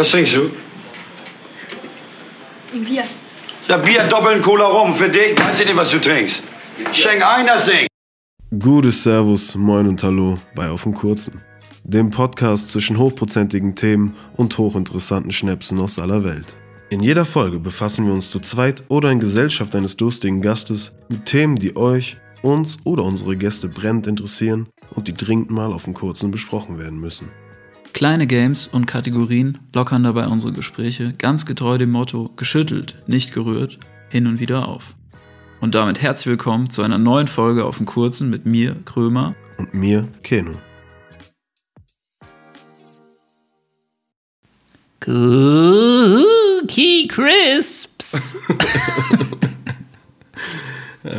Was trinkst du? Ein Bier. Ja, Bier, doppeln Cola rum. Für dich weiß ich nicht, was du trinkst. Schenk ein, das Ding. Gutes Servus, Moin und Hallo bei Auf dem Kurzen. Dem Podcast zwischen hochprozentigen Themen und hochinteressanten Schnäpsen aus aller Welt. In jeder Folge befassen wir uns zu zweit oder in Gesellschaft eines durstigen Gastes mit Themen, die euch, uns oder unsere Gäste brennend interessieren und die dringend mal auf dem Kurzen besprochen werden müssen. Kleine Games und Kategorien lockern dabei unsere Gespräche ganz getreu dem Motto geschüttelt, nicht gerührt, hin und wieder auf. Und damit herzlich willkommen zu einer neuen Folge auf dem Kurzen mit mir, Krömer. Und mir, Keno. Cookie Crisps.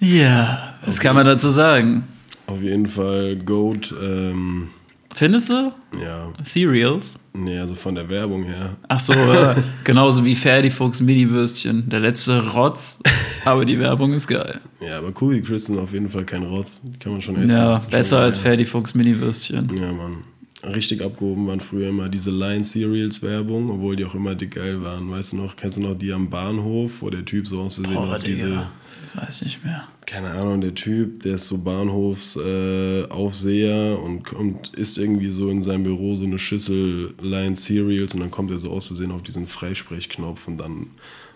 ja, was kann man dazu sagen? Auf jeden Fall Goat, ähm, Findest du? ja, Cereals? nee, also von der Werbung her. Ach so, äh, genauso wie Ferdi Fuchs Mini-Würstchen. Der letzte Rotz, aber die Werbung ist geil. Ja, aber Cookie Crisp sind auf jeden Fall kein Rotz. Die kann man schon essen. Ja, besser als geil. Ferdi Fuchs Mini-Würstchen. Ja, Mann. Richtig abgehoben waren früher immer diese Line Cereals Werbung, obwohl die auch immer dick geil waren. Weißt du noch, kennst du noch die am Bahnhof, wo der Typ so aus Versehen Boah, diese. Ich weiß nicht mehr. keine Ahnung, der Typ, der ist so Bahnhofsaufseher äh, und kommt, isst irgendwie so in seinem Büro so eine Schüssel Line Cereals und dann kommt er so aus Versehen auf diesen Freisprechknopf und dann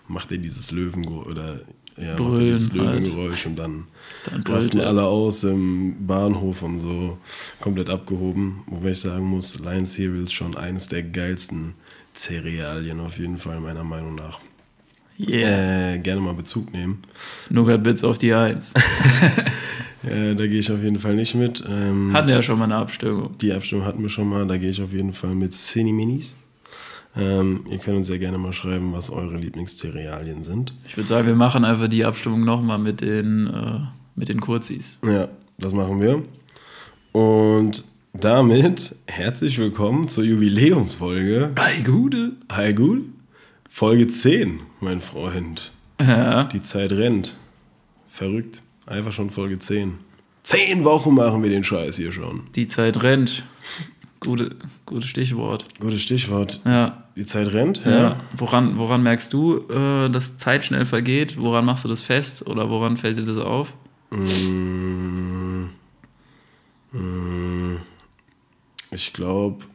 macht er dieses Löwen oder ja, Brüllen dieses halt. Löwengeräusch und dann Dann rasten alle aus im Bahnhof und so komplett abgehoben. Wobei ich sagen muss, Lion Cereals schon eines der geilsten Cerealien auf jeden Fall meiner Meinung nach. Yeah. Äh, gerne mal Bezug nehmen. Nougat Bits auf die Eins. Äh, da gehe ich auf jeden Fall nicht mit. Ähm, Hatten ja schon mal eine Abstimmung. die Abstimmung hatten wir schon mal, da gehe ich auf jeden Fall mit Cine Minis. Ähm, ihr könnt uns ja gerne mal schreiben, was eure Lieblingscerealien sind. Ich würde sagen, wir machen einfach die Abstimmung nochmal mit den, äh, mit den Kurzis. Ja, das machen wir. Und damit herzlich willkommen zur Jubiläumsfolge. Ei, Gude. Hi gut. Folge 10, mein Freund. Ja. Die Zeit rennt. Verrückt. Einfach schon Folge 10. Zehn Wochen machen wir den Scheiß hier schon. Die Zeit rennt. Gute, gutes Stichwort. Gutes Stichwort. Ja. Die Zeit rennt, ja. Woran, woran merkst du, äh, dass Zeit schnell vergeht? Woran machst du das fest? Oder woran fällt dir das auf? Mm, mm, Ich glaube,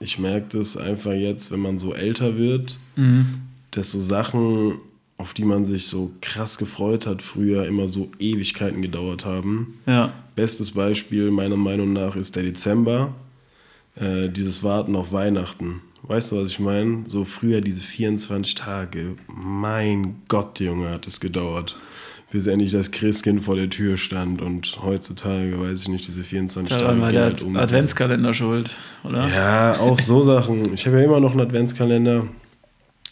ich merke das einfach jetzt, wenn man so älter wird, dass so Sachen, auf die man sich so krass gefreut hat, früher immer so Ewigkeiten gedauert haben. Ja. Bestes Beispiel meiner Meinung nach ist der Dezember. Äh, dieses Warten auf Weihnachten. Weißt du, was ich meine? So früher diese 24 Tage. Mein Gott, Junge, hat es gedauert. Bis endlich das Christkind vor der Tür stand. Und heutzutage, weiß ich nicht, diese 24 Da Tage. war gehen der halt um. Adventskalender schuld, oder? Ja, auch so Sachen. Ich habe ja immer noch einen Adventskalender.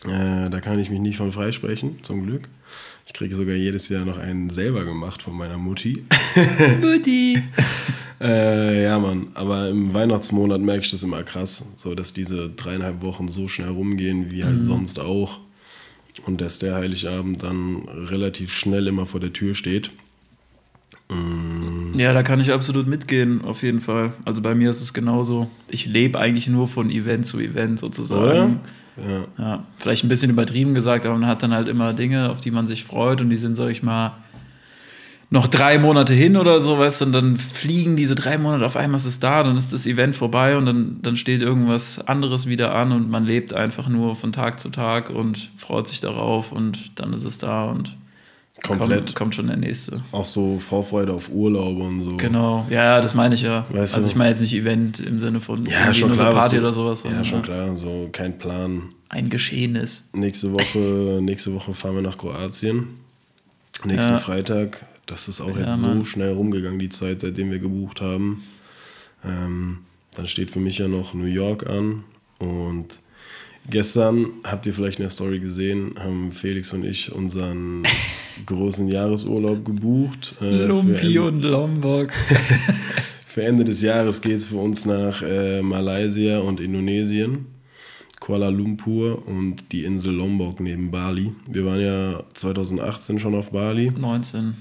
Äh, da kann ich mich nicht von freisprechen, zum Glück. Ich kriege sogar jedes Jahr noch einen selber gemacht von meiner Mutti. Mutti. Äh, ja, Mann, aber im Weihnachtsmonat merke ich das immer krass, so dass diese dreieinhalb Wochen so schnell rumgehen wie halt sonst auch und dass der Heiligabend dann relativ schnell immer vor der Tür steht. Ja, da kann ich absolut mitgehen, auf jeden Fall. Also bei mir ist es genauso. Ich lebe eigentlich nur von Event zu Event sozusagen. Ja. Ja, vielleicht ein bisschen übertrieben gesagt, aber man hat dann halt immer Dinge, auf die man sich freut und die sind, sag ich mal, noch drei Monate hin oder so, weißt du, und dann fliegen diese drei Monate, auf einmal ist es da, dann ist das Event vorbei und dann, dann steht irgendwas anderes wieder an und man lebt einfach nur von Tag zu Tag und freut sich darauf und dann ist es da und Komplett. Kommt, kommt schon der nächste. Auch so Vorfreude auf Urlaube und so. Genau, ja, ja, das meine ich ja. Weißt also ich meine jetzt nicht Event im Sinne von Ja, schon so klar. Party du- oder sowas, Ja, schon klar, so kein Plan. ein Geschehnis. Nächste Woche, nächste Woche fahren wir nach Kroatien. Nächsten Ja. Freitag. Das ist auch Ja, jetzt so Mann. schnell rumgegangen, die Zeit, seitdem wir gebucht haben. Ähm, dann steht für mich ja noch New York an. Und gestern, habt ihr vielleicht in der Story gesehen, haben Felix und ich unseren großen Jahresurlaub gebucht. Äh, Lumpi und Lombok. Für Ende des Jahres geht es für uns nach äh, Malaysia und Indonesien, Kuala Lumpur und die Insel Lombok neben Bali. Wir waren ja 2018 schon auf Bali. 19.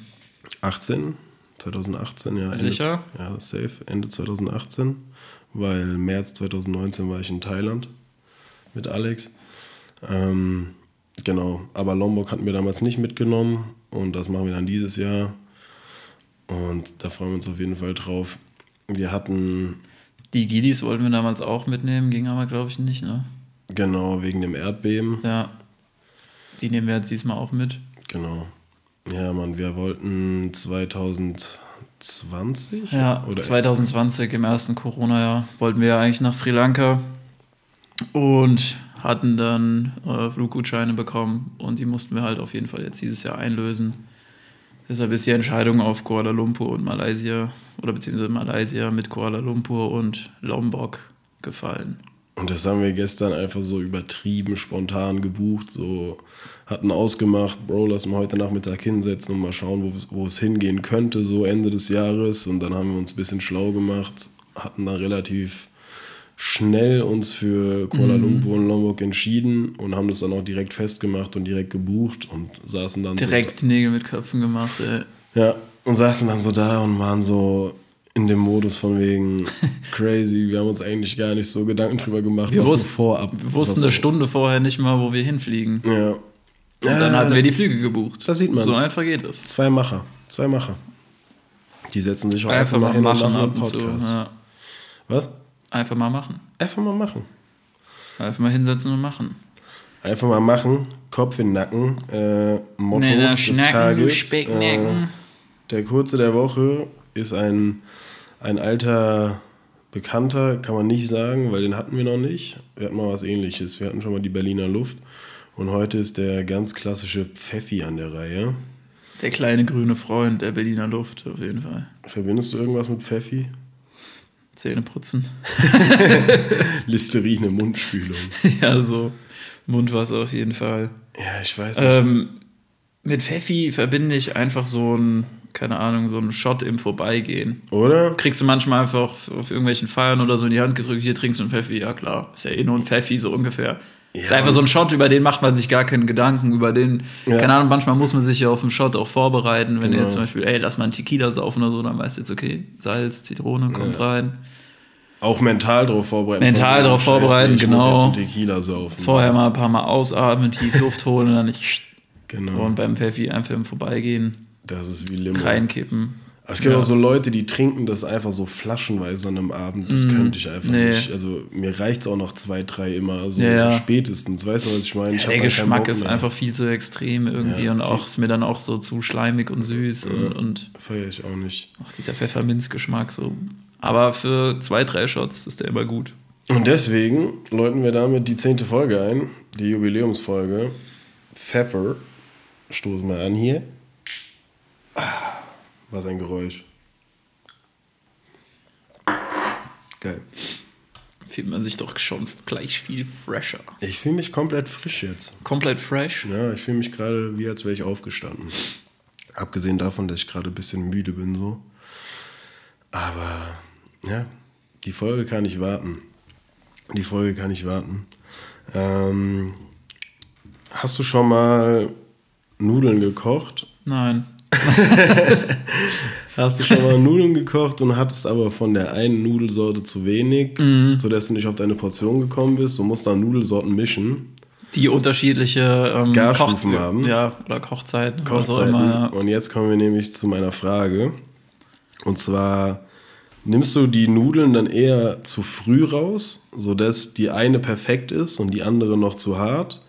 18? 2018, ja. Ende, Sicher? Ja, safe. Ende 2018, weil März 2019 war ich in Thailand. Mit Alex. Ähm, genau, aber Lombok hatten wir damals nicht mitgenommen und das machen wir dann dieses Jahr. Und da freuen wir uns auf jeden Fall drauf. Wir hatten, Die Gidis wollten wir damals auch mitnehmen, ging aber, glaube ich, nicht, ne? genau, wegen dem Erdbeben, Ja. Die nehmen wir jetzt diesmal auch mit. genau. Ja, Mann, wir wollten 2020 Ja, oder 2020 im ersten Corona-Jahr wollten wir ja eigentlich nach Sri Lanka und hatten dann äh, Fluggutscheine bekommen und die mussten wir halt auf jeden Fall jetzt dieses Jahr einlösen. Deshalb ist die Entscheidung auf Kuala Lumpur und Malaysia oder beziehungsweise Malaysia mit Kuala Lumpur und Lombok gefallen. Und das haben wir gestern einfach so übertrieben spontan gebucht. So hatten ausgemacht, Bro, lass mal heute Nachmittag hinsetzen und mal schauen, wo es, hingehen könnte, so Ende des Jahres. Und dann haben wir uns ein bisschen schlau gemacht, hatten dann relativ schnell uns für Kuala Mhm. Lumpur und Lombok entschieden und haben das dann auch direkt festgemacht und direkt gebucht und saßen dann Direkt Nägel mit Köpfen gemacht. Ey. so, ja, und saßen dann so da und waren so in dem Modus von wegen crazy. Wir haben uns eigentlich gar nicht so Gedanken drüber gemacht, Wir, was so wussten, vorab. wir wussten eine so- Stunde vorher nicht mal, wo wir hinfliegen. Ja. Und dann hatten wir die Flüge gebucht. da sieht man's. So einfach geht es. Zwei Macher. Zwei Macher. Die setzen sich auch Einfach mal hin und machen und zu. Podcast. Ja. Was? Einfach mal machen. Einfach mal machen. Einfach mal hinsetzen und machen. Einfach mal machen. Kopf in den Nacken. Äh, Motto Nee, des schnacken, Tages. Äh, der Kurze der Woche ist ein, ein alter Bekannter, kann man nicht sagen, weil den hatten wir noch nicht. Wir hatten mal was ähnliches. Wir hatten schon mal die Berliner Luft. Und heute ist der ganz klassische Pfeffi an der Reihe. Der kleine grüne Freund der Berliner Luft, auf jeden Fall. Verbindest du irgendwas mit Pfeffi? Zähne putzen. Listerine, Mundspülung. ja, so Mundwasser auf jeden Fall. Ja, ich weiß nicht. Ähm, mit Pfeffi verbinde ich einfach so ein, keine Ahnung, so einen Shot im Vorbeigehen. Oder? Kriegst du manchmal einfach auf, auf irgendwelchen Feiern oder so in die Hand gedrückt, hier trinkst du einen Pfeffi, ja klar, ist ja eh nur ein Pfeffi, so ungefähr. Ist Ja, einfach so ein Shot, über den macht man sich gar keinen Gedanken, über den, Ja. keine Ahnung, manchmal muss man sich ja auf einen Shot auch vorbereiten, wenn Genau. jetzt zum Beispiel, ey, lass mal einen Tequila saufen oder so, dann weißt du jetzt, okay, Salz, Zitrone kommt rein. Auch mental darauf vorbereiten. Mental Scheiße, vorbereiten, ich genau. Muss jetzt einen Tequila saufen. Vorher mal ein paar Mal ausatmen, tief Luft holen und dann Genau. und beim Pfeffi einfach im Vorbeigehen das ist wie Limo. reinkippen. Aber es gibt Ja. auch so Leute, die trinken das einfach so flaschenweise an einem Abend. Das könnte ich einfach. Nee. nicht. Also mir reicht es auch noch zwei, drei immer. So Ja, spätestens. Weißt du, was ich meine? Ich der Geschmack ist einfach viel zu extrem irgendwie und auch ist mir dann auch so zu schleimig und süß und, und Feier ich auch nicht. auch dieser Pfefferminzgeschmack so. Aber für zwei, drei Shots ist der immer gut. Und deswegen läuten wir damit die zehnte Folge ein. Die Jubiläumsfolge. Pfeffer. Stoßen wir an hier. Ah, was ein Geräusch. Geil. Fühlt man sich doch schon gleich viel fresher. Ich fühle mich komplett frisch jetzt. Komplett fresh. Ja, ich fühle mich gerade wie als wäre ich aufgestanden. Abgesehen davon, dass ich gerade ein bisschen müde bin so. Aber ja, die Folge kann nicht warten. Die Folge kann nicht warten. Ähm, hast du schon mal Nudeln gekocht? Nein. Hast du schon mal Nudeln gekocht und hattest aber von der einen Nudelsorte zu wenig, sodass du nicht auf deine Portion gekommen bist? Du musst dann Nudelsorten mischen. Die unterschiedliche ähm, Garstufen Koch- haben. Ja, oder Kochzeiten. Was auch Kochzeiten. immer. Und jetzt kommen wir nämlich zu meiner Frage. Und zwar, nimmst du die Nudeln dann eher zu früh raus, sodass die eine perfekt ist und die andere noch zu hart?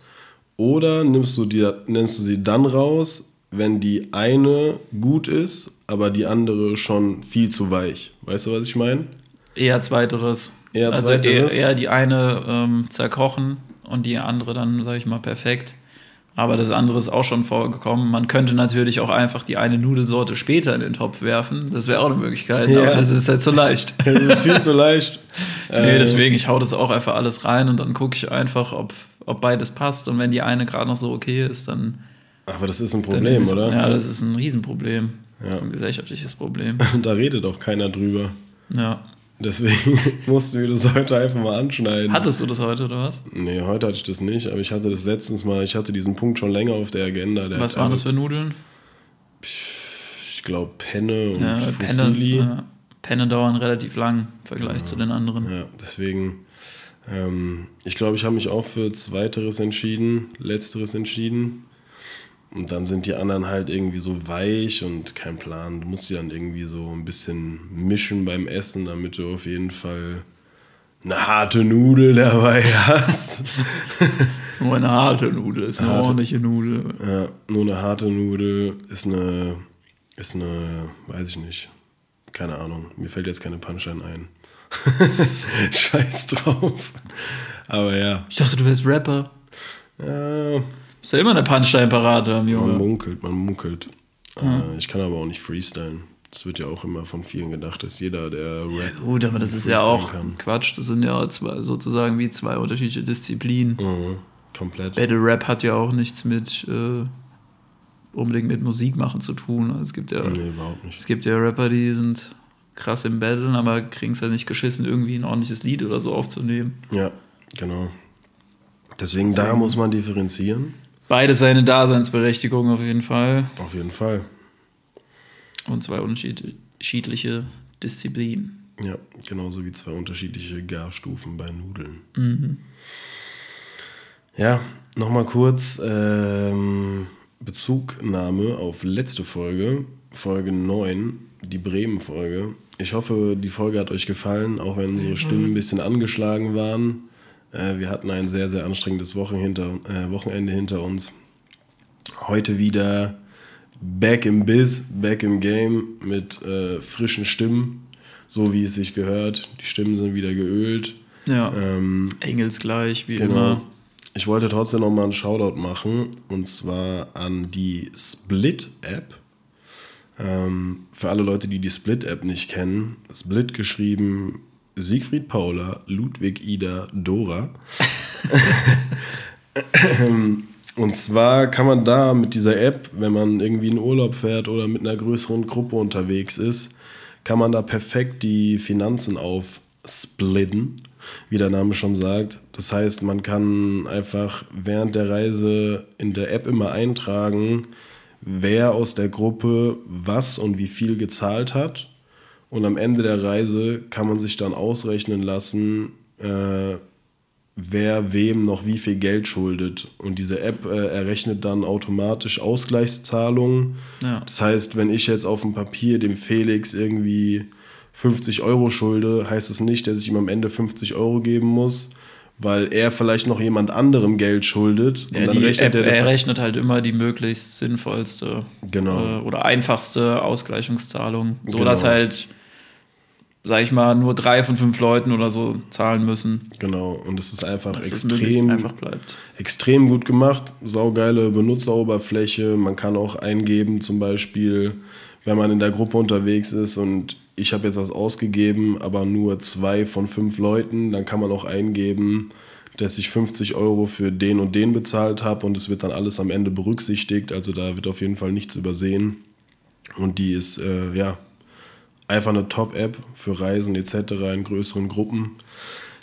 Oder nimmst du, die, nimmst du sie dann raus, wenn die eine gut ist, aber die andere schon viel zu weich? Weißt du, was ich meine? Eher zweiteres. Eher also zweiteres? Eher, eher die eine ähm, zerkochen und die andere dann, sag ich mal, perfekt. Aber das andere ist auch schon vorgekommen. Man könnte natürlich auch einfach die eine Nudelsorte später in den Topf werfen. Das wäre auch eine Möglichkeit. Ja. Aber das ist halt so leicht. Das ist viel zu leicht. nee, Äh, deswegen, ich hau das auch einfach alles rein und dann gucke ich einfach, ob, ob beides passt. Und wenn die eine gerade noch so okay ist, dann. Aber das ist ein Problem, ist, oder? Ja, das ist ein Riesenproblem. Das ist Ja. ein gesellschaftliches Problem. Da redet auch keiner drüber. Ja. Deswegen mussten wir das heute einfach mal anschneiden. Hattest du das heute oder was? Nee, heute hatte ich das nicht, aber ich hatte das letztens mal, ich hatte diesen Punkt schon länger auf der Agenda. Der Was waren das für Nudeln? Ich glaube Penne und Ja, Fusilli. Penne, ja, Penne dauern relativ lang im Vergleich zu den anderen. Ja, deswegen Ähm, ich glaube, ich habe mich auch für Zweiteres entschieden, Letzteres entschieden. Und dann sind die anderen halt irgendwie so weich und kein Plan. Du musst die dann irgendwie so ein bisschen mischen beim Essen, damit du auf jeden Fall eine harte Nudel dabei hast. Nur eine harte Nudel ist eine Harte. ordentliche Nudel. Ja, nur eine harte Nudel ist eine, ist eine, weiß ich nicht, keine Ahnung. Mir fällt jetzt keine Punchline ein. Scheiß drauf. Aber ja, Ich dachte, du wärst Rapper. ja Ist ja immer eine Punchline parat haben, man Junge. munkelt, man munkelt. Äh, ich kann aber auch nicht freestylen. Das wird ja auch immer von vielen gedacht, dass jeder, der Rap. Gut, aber das ist ja auch kann. Quatsch. Das sind ja zwei, sozusagen wie zwei unterschiedliche Disziplinen. Mhm, komplett. Battle Rap hat ja auch nichts mit äh, unbedingt mit Musik machen zu tun. Es gibt ja, Nee, überhaupt nicht. es gibt ja Rapper, die sind krass im Battlen, aber kriegen es ja nicht geschissen, irgendwie ein ordentliches Lied oder so aufzunehmen. Ja, genau. Deswegen, da muss man differenzieren. Beide seine Daseinsberechtigung auf jeden Fall. Auf jeden Fall. Und zwei unterschiedliche Disziplinen. Ja, genauso wie zwei unterschiedliche Garstufen bei Nudeln. Mhm. Ja, nochmal kurz ähm, Bezugnahme auf letzte Folge, Folge 9, die Bremen-Folge. Ich hoffe, die Folge hat euch gefallen, auch wenn unsere Stimmen ein bisschen angeschlagen waren. Äh, wir hatten ein sehr, sehr anstrengendes Wochen hinter, äh, Wochenende hinter uns. Heute wieder back im Biz, back im Game mit äh, frischen Stimmen, so wie es sich gehört. Die Stimmen sind wieder geölt. Ja. Ähm, Engelsgleich, wie Genau. immer. Ich wollte trotzdem noch mal einen Shoutout machen und zwar an die Split-App. Ähm, für alle Leute, die die Split-App nicht kennen, Split geschrieben Siegfried Paula, Ludwig Ida Dora. Und zwar kann man da mit dieser App, wenn man irgendwie in Urlaub fährt oder mit einer größeren Gruppe unterwegs ist, kann man da perfekt die Finanzen aufsplitten, wie der Name schon sagt. Das heißt, man kann einfach während der Reise in der App immer eintragen, wer aus der Gruppe was und wie viel gezahlt hat. Und am Ende der Reise kann man sich dann ausrechnen lassen, äh, wer wem noch wie viel Geld schuldet. Und diese App äh, errechnet dann automatisch Ausgleichszahlungen. Ja. Das heißt, wenn ich jetzt auf dem Papier dem Felix irgendwie 50 Euro schulde, heißt es nicht, dass ich ihm am Ende 50 Euro geben muss, weil er vielleicht noch jemand anderem Geld schuldet. Ja, und dann rechnet App er das. errechnet halt immer die möglichst sinnvollste Genau. äh, oder einfachste Ausgleichungszahlung. So Genau. dass halt, sag ich mal, nur drei von fünf Leuten oder so zahlen müssen. Genau. Und es ist einfach Dass extrem einfach bleibt. extrem gut gemacht, saugeile Benutzeroberfläche. Man kann auch eingeben, zum Beispiel, wenn man in der Gruppe unterwegs ist und ich habe jetzt was ausgegeben, aber nur zwei von fünf Leuten, dann kann man auch eingeben, dass ich 50 Euro für den und den bezahlt habe und es wird dann alles am Ende berücksichtigt. Also da wird auf jeden Fall nichts übersehen. Und die ist äh, ja einfach eine Top-App für Reisen etc. in größeren Gruppen.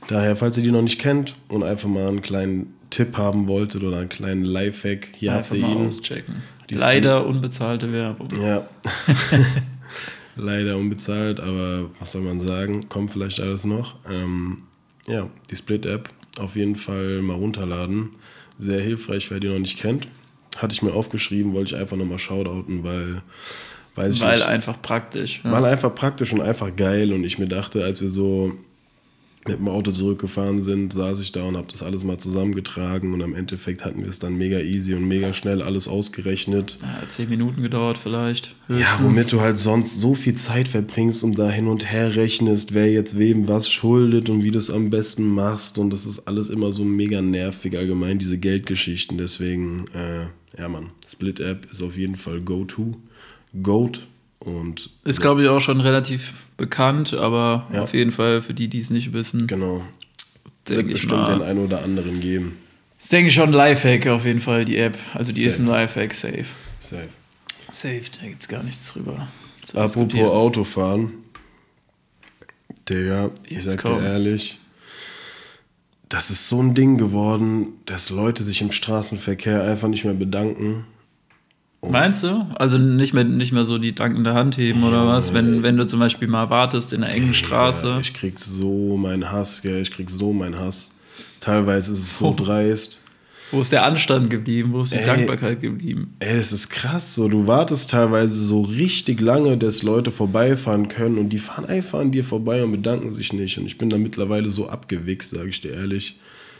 Daher, falls ihr die noch nicht kennt und einfach mal einen kleinen Tipp haben wolltet oder einen kleinen Lifehack, hier Einfach habt ihr mal ihn. auschecken. Die Leider unbezahlte Werbung. Ja. Leider unbezahlt, aber was soll man sagen? Kommt vielleicht alles noch. Ähm, ja, die Split-App auf jeden Fall mal runterladen. Sehr hilfreich, wer die noch nicht kennt. Hatte ich mir aufgeschrieben, wollte ich einfach nochmal shoutouten, weil weiß Weil nicht. einfach praktisch. Ja. War einfach praktisch und einfach geil. Und ich mir dachte, als wir so mit dem Auto zurückgefahren sind, saß ich da und habe das alles mal zusammengetragen. Und am Endeffekt hatten wir es dann mega easy und mega schnell alles ausgerechnet. Ja, zehn Minuten gedauert vielleicht. Ja, höchstens. womit du halt sonst so viel Zeit verbringst und da hin und her rechnest, wer jetzt wem was schuldet und wie du es am besten machst. Und das ist alles immer so mega nervig allgemein, diese Geldgeschichten. Deswegen, äh, ja Mann, Split-App ist auf jeden Fall Go-To. Goat. Und Ist, glaube ich, auch schon relativ bekannt, aber Ja. auf jeden Fall für die, die es nicht wissen, genau, wird denke ich bestimmt den mal. einen oder anderen geben. Ist, denke ich, schon ein Lifehack auf jeden Fall, die App. Also die ist Safe. ein Lifehack, safe. Safe. Safe, da gibt es gar nichts drüber. Apropos. Autofahren. Digga, ich Jetzt sag dir kommt's. ehrlich, das ist so ein Ding geworden, dass Leute sich im Straßenverkehr einfach nicht mehr bedanken. Meinst du? Also nicht mehr, nicht mehr so die dankende Hand heben oder was? Wenn, wenn du zum Beispiel mal wartest in einer engen Straße. Ich krieg so meinen Hass, gell, ich krieg so meinen Hass. Teilweise ist es so Oh. dreist. Wo ist der Anstand geblieben? Wo ist die Ey. Dankbarkeit geblieben? Ey, das ist krass. So, du wartest teilweise so richtig lange, dass Leute vorbeifahren können und die fahren einfach an dir vorbei und bedanken sich nicht. Und ich bin da mittlerweile so abgewichst, sage ich dir ehrlich.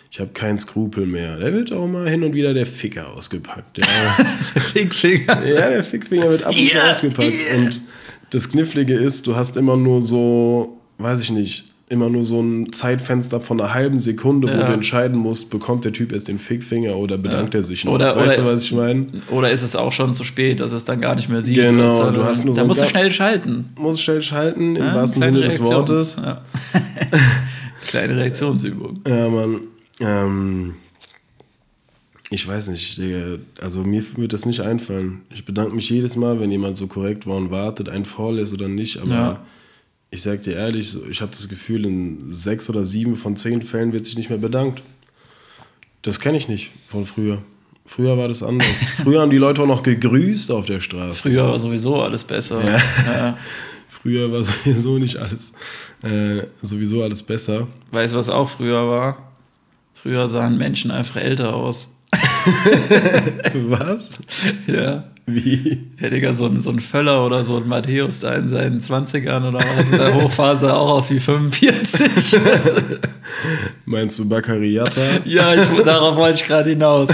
Ich habe keinen Skrupel mehr. Da wird auch mal hin und wieder der Ficker ausgepackt. Ja, Fickfinger. ja der Fickfinger wird ab und zu Ja, ausgepackt. Und das Knifflige ist, du hast immer nur so, weiß ich nicht, immer nur so ein Zeitfenster von einer halben Sekunde, wo Ja. du entscheiden musst, bekommt der Typ erst den Fickfinger oder bedankt er sich noch. Oder- weißt oder- du, was ich meine? Oder ist es auch schon zu spät, dass es dann gar nicht mehr sieht? Genau, weißt du Dann- hast nur so Da musst du schnell schalten. muss schnell schalten, im Ja, wahrsten kleine Sinne des Wortes. Ja. Kleine Reaktionsübung. Ja, Mann. Ähm, ich weiß nicht, Digga. Also mir wird das nicht einfallen. Ich bedanke mich jedes Mal, wenn jemand so korrekt war und wartet, ein vorlässt oder nicht. Aber Ja. ich sag dir ehrlich, ich habe das Gefühl, in sechs oder sieben von zehn Fällen wird sich nicht mehr bedankt. Das kenne ich nicht von früher. Früher war das anders. Früher haben die Leute auch noch gegrüßt auf der Straße. Früher war sowieso alles besser. Ja. Früher war sowieso nicht alles, äh, sowieso alles besser. Weißt du, was auch früher war? Früher sahen Menschen einfach älter aus. Was? Ja. Wie? Ja, Digga, so ein, so ein Völler oder so ein Matthäus da in seinen 20ern oder was, der Hochphase auch aus wie 45. Meinst du Baccariata? ja, ich, darauf wollte ich gerade hinaus.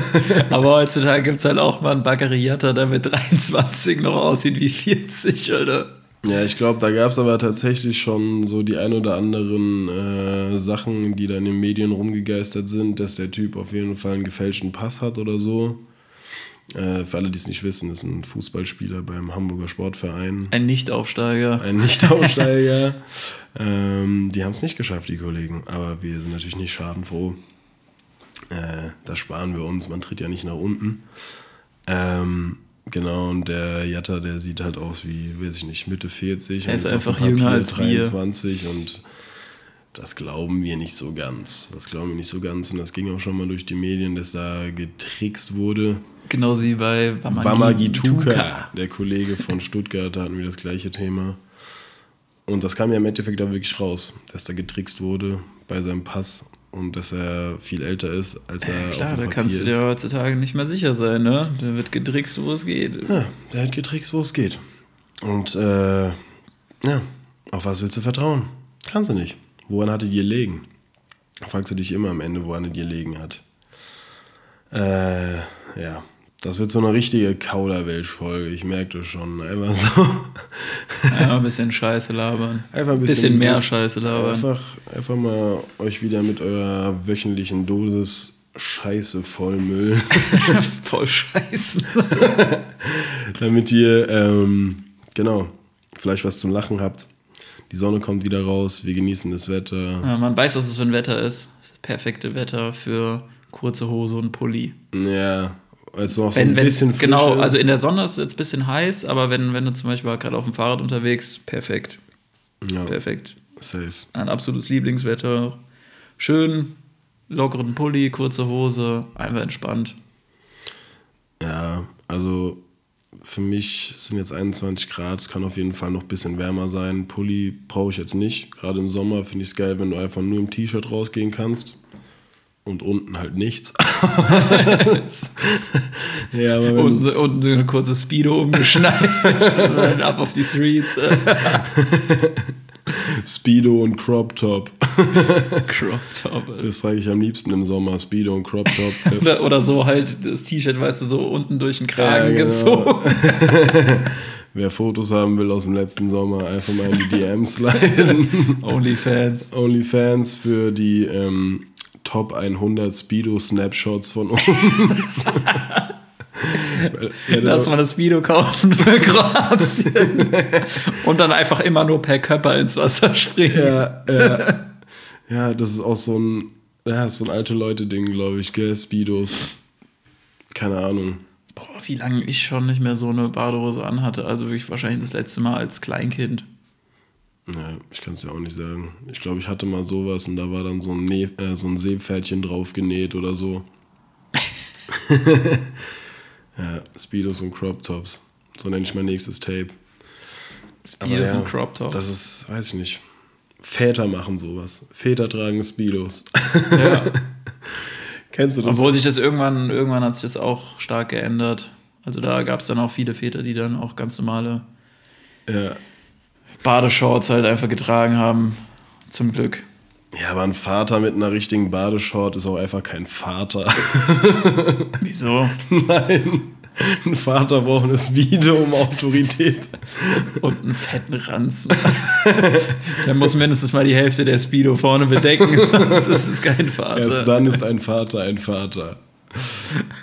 Aber heutzutage gibt es halt auch mal einen Baccariata, der mit 23 noch aussieht wie 40, Alter. Ja, ich glaube, da gab es aber tatsächlich schon so die ein oder anderen äh, Sachen, die da in den Medien rumgegeistert sind, dass der Typ auf jeden Fall einen gefälschten Pass hat oder so. Äh, für alle, die es nicht wissen, ist ein Fußballspieler beim Hamburger Sportverein. Ein Nichtaufsteiger. Ein Nichtaufsteiger. ähm, die haben es nicht geschafft, die Kollegen. Aber wir sind natürlich nicht schadenfroh. Äh, das sparen wir uns. Man tritt ja nicht nach unten. Ähm, genau, und der Jatta, der sieht halt aus wie, weiß ich nicht, Mitte 40. Er und ist dem einfach jünger als wir. 23 und das glauben wir nicht so ganz. Das glauben wir nicht so ganz. Und das ging auch schon mal durch die Medien, dass da getrickst wurde. Genauso wie bei Wamagi- Wamagituka, der Kollege von Stuttgart, da hatten wir das gleiche Thema. Und das kam ja im Endeffekt da wirklich raus, dass da getrickst wurde bei seinem Pass und dass er viel älter ist, als er auf Klar, da kannst du ist. dir heutzutage nicht mehr sicher sein, ne? Da wird getrickst, wo es geht. Ja, der hat getrickst, wo es geht. Und äh, ja, auf was willst du vertrauen? Kannst du nicht. Woran hat er dir gelegen? Fragst du dich immer am Ende, woran er dir gelegen hat. Äh, ja, das wird so eine richtige Kauderwelsch-Folge. Ich merke das schon. Einfach so. Ja, ein bisschen Scheiße labern. Einfach ein bisschen, bisschen, mehr Scheiße labern. Einfach, einfach mal euch wieder mit eurer wöchentlichen Dosis Scheiße vollmüllen, Voll scheiße. damit ihr, ähm, genau, vielleicht was zum Lachen habt. Die Sonne kommt wieder raus, wir genießen das Wetter. Ja, man weiß, was es für ein Wetter ist das perfekte Wetter für kurze Hose und Pulli. Ja, ist noch so Wenn, ein wenn, bisschen Frische. genau, also in der Sonne ist es jetzt ein bisschen heiß, aber wenn, wenn du zum Beispiel gerade auf dem Fahrrad unterwegs, perfekt. ja, Perfekt. safe. Ein absolutes Lieblingswetter. Schön, lockeren Pulli, kurze Hose, einfach entspannt. Ja, also für mich sind jetzt 21 Grad, es kann auf jeden Fall noch ein bisschen wärmer sein. Pulli brauche ich jetzt nicht. Gerade im Sommer finde ich es geil, wenn du einfach nur im T-Shirt rausgehen kannst. Und unten halt nichts. ja, aber du, so- und so eine kurze Speedo umgeschnallt und dann ab auf die Streets. Speedo und Crop Top. Crop Top. Alter. Das trage ich am liebsten im Sommer. Speedo und Crop Top. Oder, oder so halt das T-Shirt, weißt du, so unten durch den Kragen Ja, genau. gezogen. Wer Fotos haben will aus dem letzten Sommer, einfach mal in die DMs leiten. Onlyfans. Onlyfans für die ähm, Top 100 Speedo Snapshots von uns. Lass mal das Speedo kaufen für Kroatien. Und dann einfach immer nur per Körper ins Wasser springen. ja, ja, ja, das ist auch so ein, ja, so ein alte Leute-Ding, glaube ich, gell? Speedos. Keine Ahnung. Boah, wie lange ich schon nicht mehr so eine Badehose anhatte. Also wirklich wahrscheinlich das letzte Mal als Kleinkind. Ja, ich kann es ja auch nicht sagen. Ich glaube, ich hatte mal sowas und da war dann so ein, ne äh, so ein Seepferdchen drauf genäht oder so. ja, Speedos und Crop Tops. So nenne ich mein nächstes Tape. Speedos ja, und Crop Top. Das ist, weiß ich nicht. Väter machen sowas. Väter tragen Speedos. Ja. Kennst du das? Obwohl sich das irgendwann, irgendwann hat sich das auch stark geändert. Also da gab es dann auch viele Väter, die dann auch ganz normale ja. Badeshorts halt einfach getragen haben. Zum Glück. ja, aber ein Vater mit einer richtigen Badeshort ist auch einfach kein Vater. Wieso? Nein. Ein Vater braucht eine Speedo um Autorität. Und einen fetten Ranzen. Der muss mindestens mal die Hälfte der Speedo vorne bedecken, sonst ist es kein Erst Vater. dann ist ein Vater ein Vater.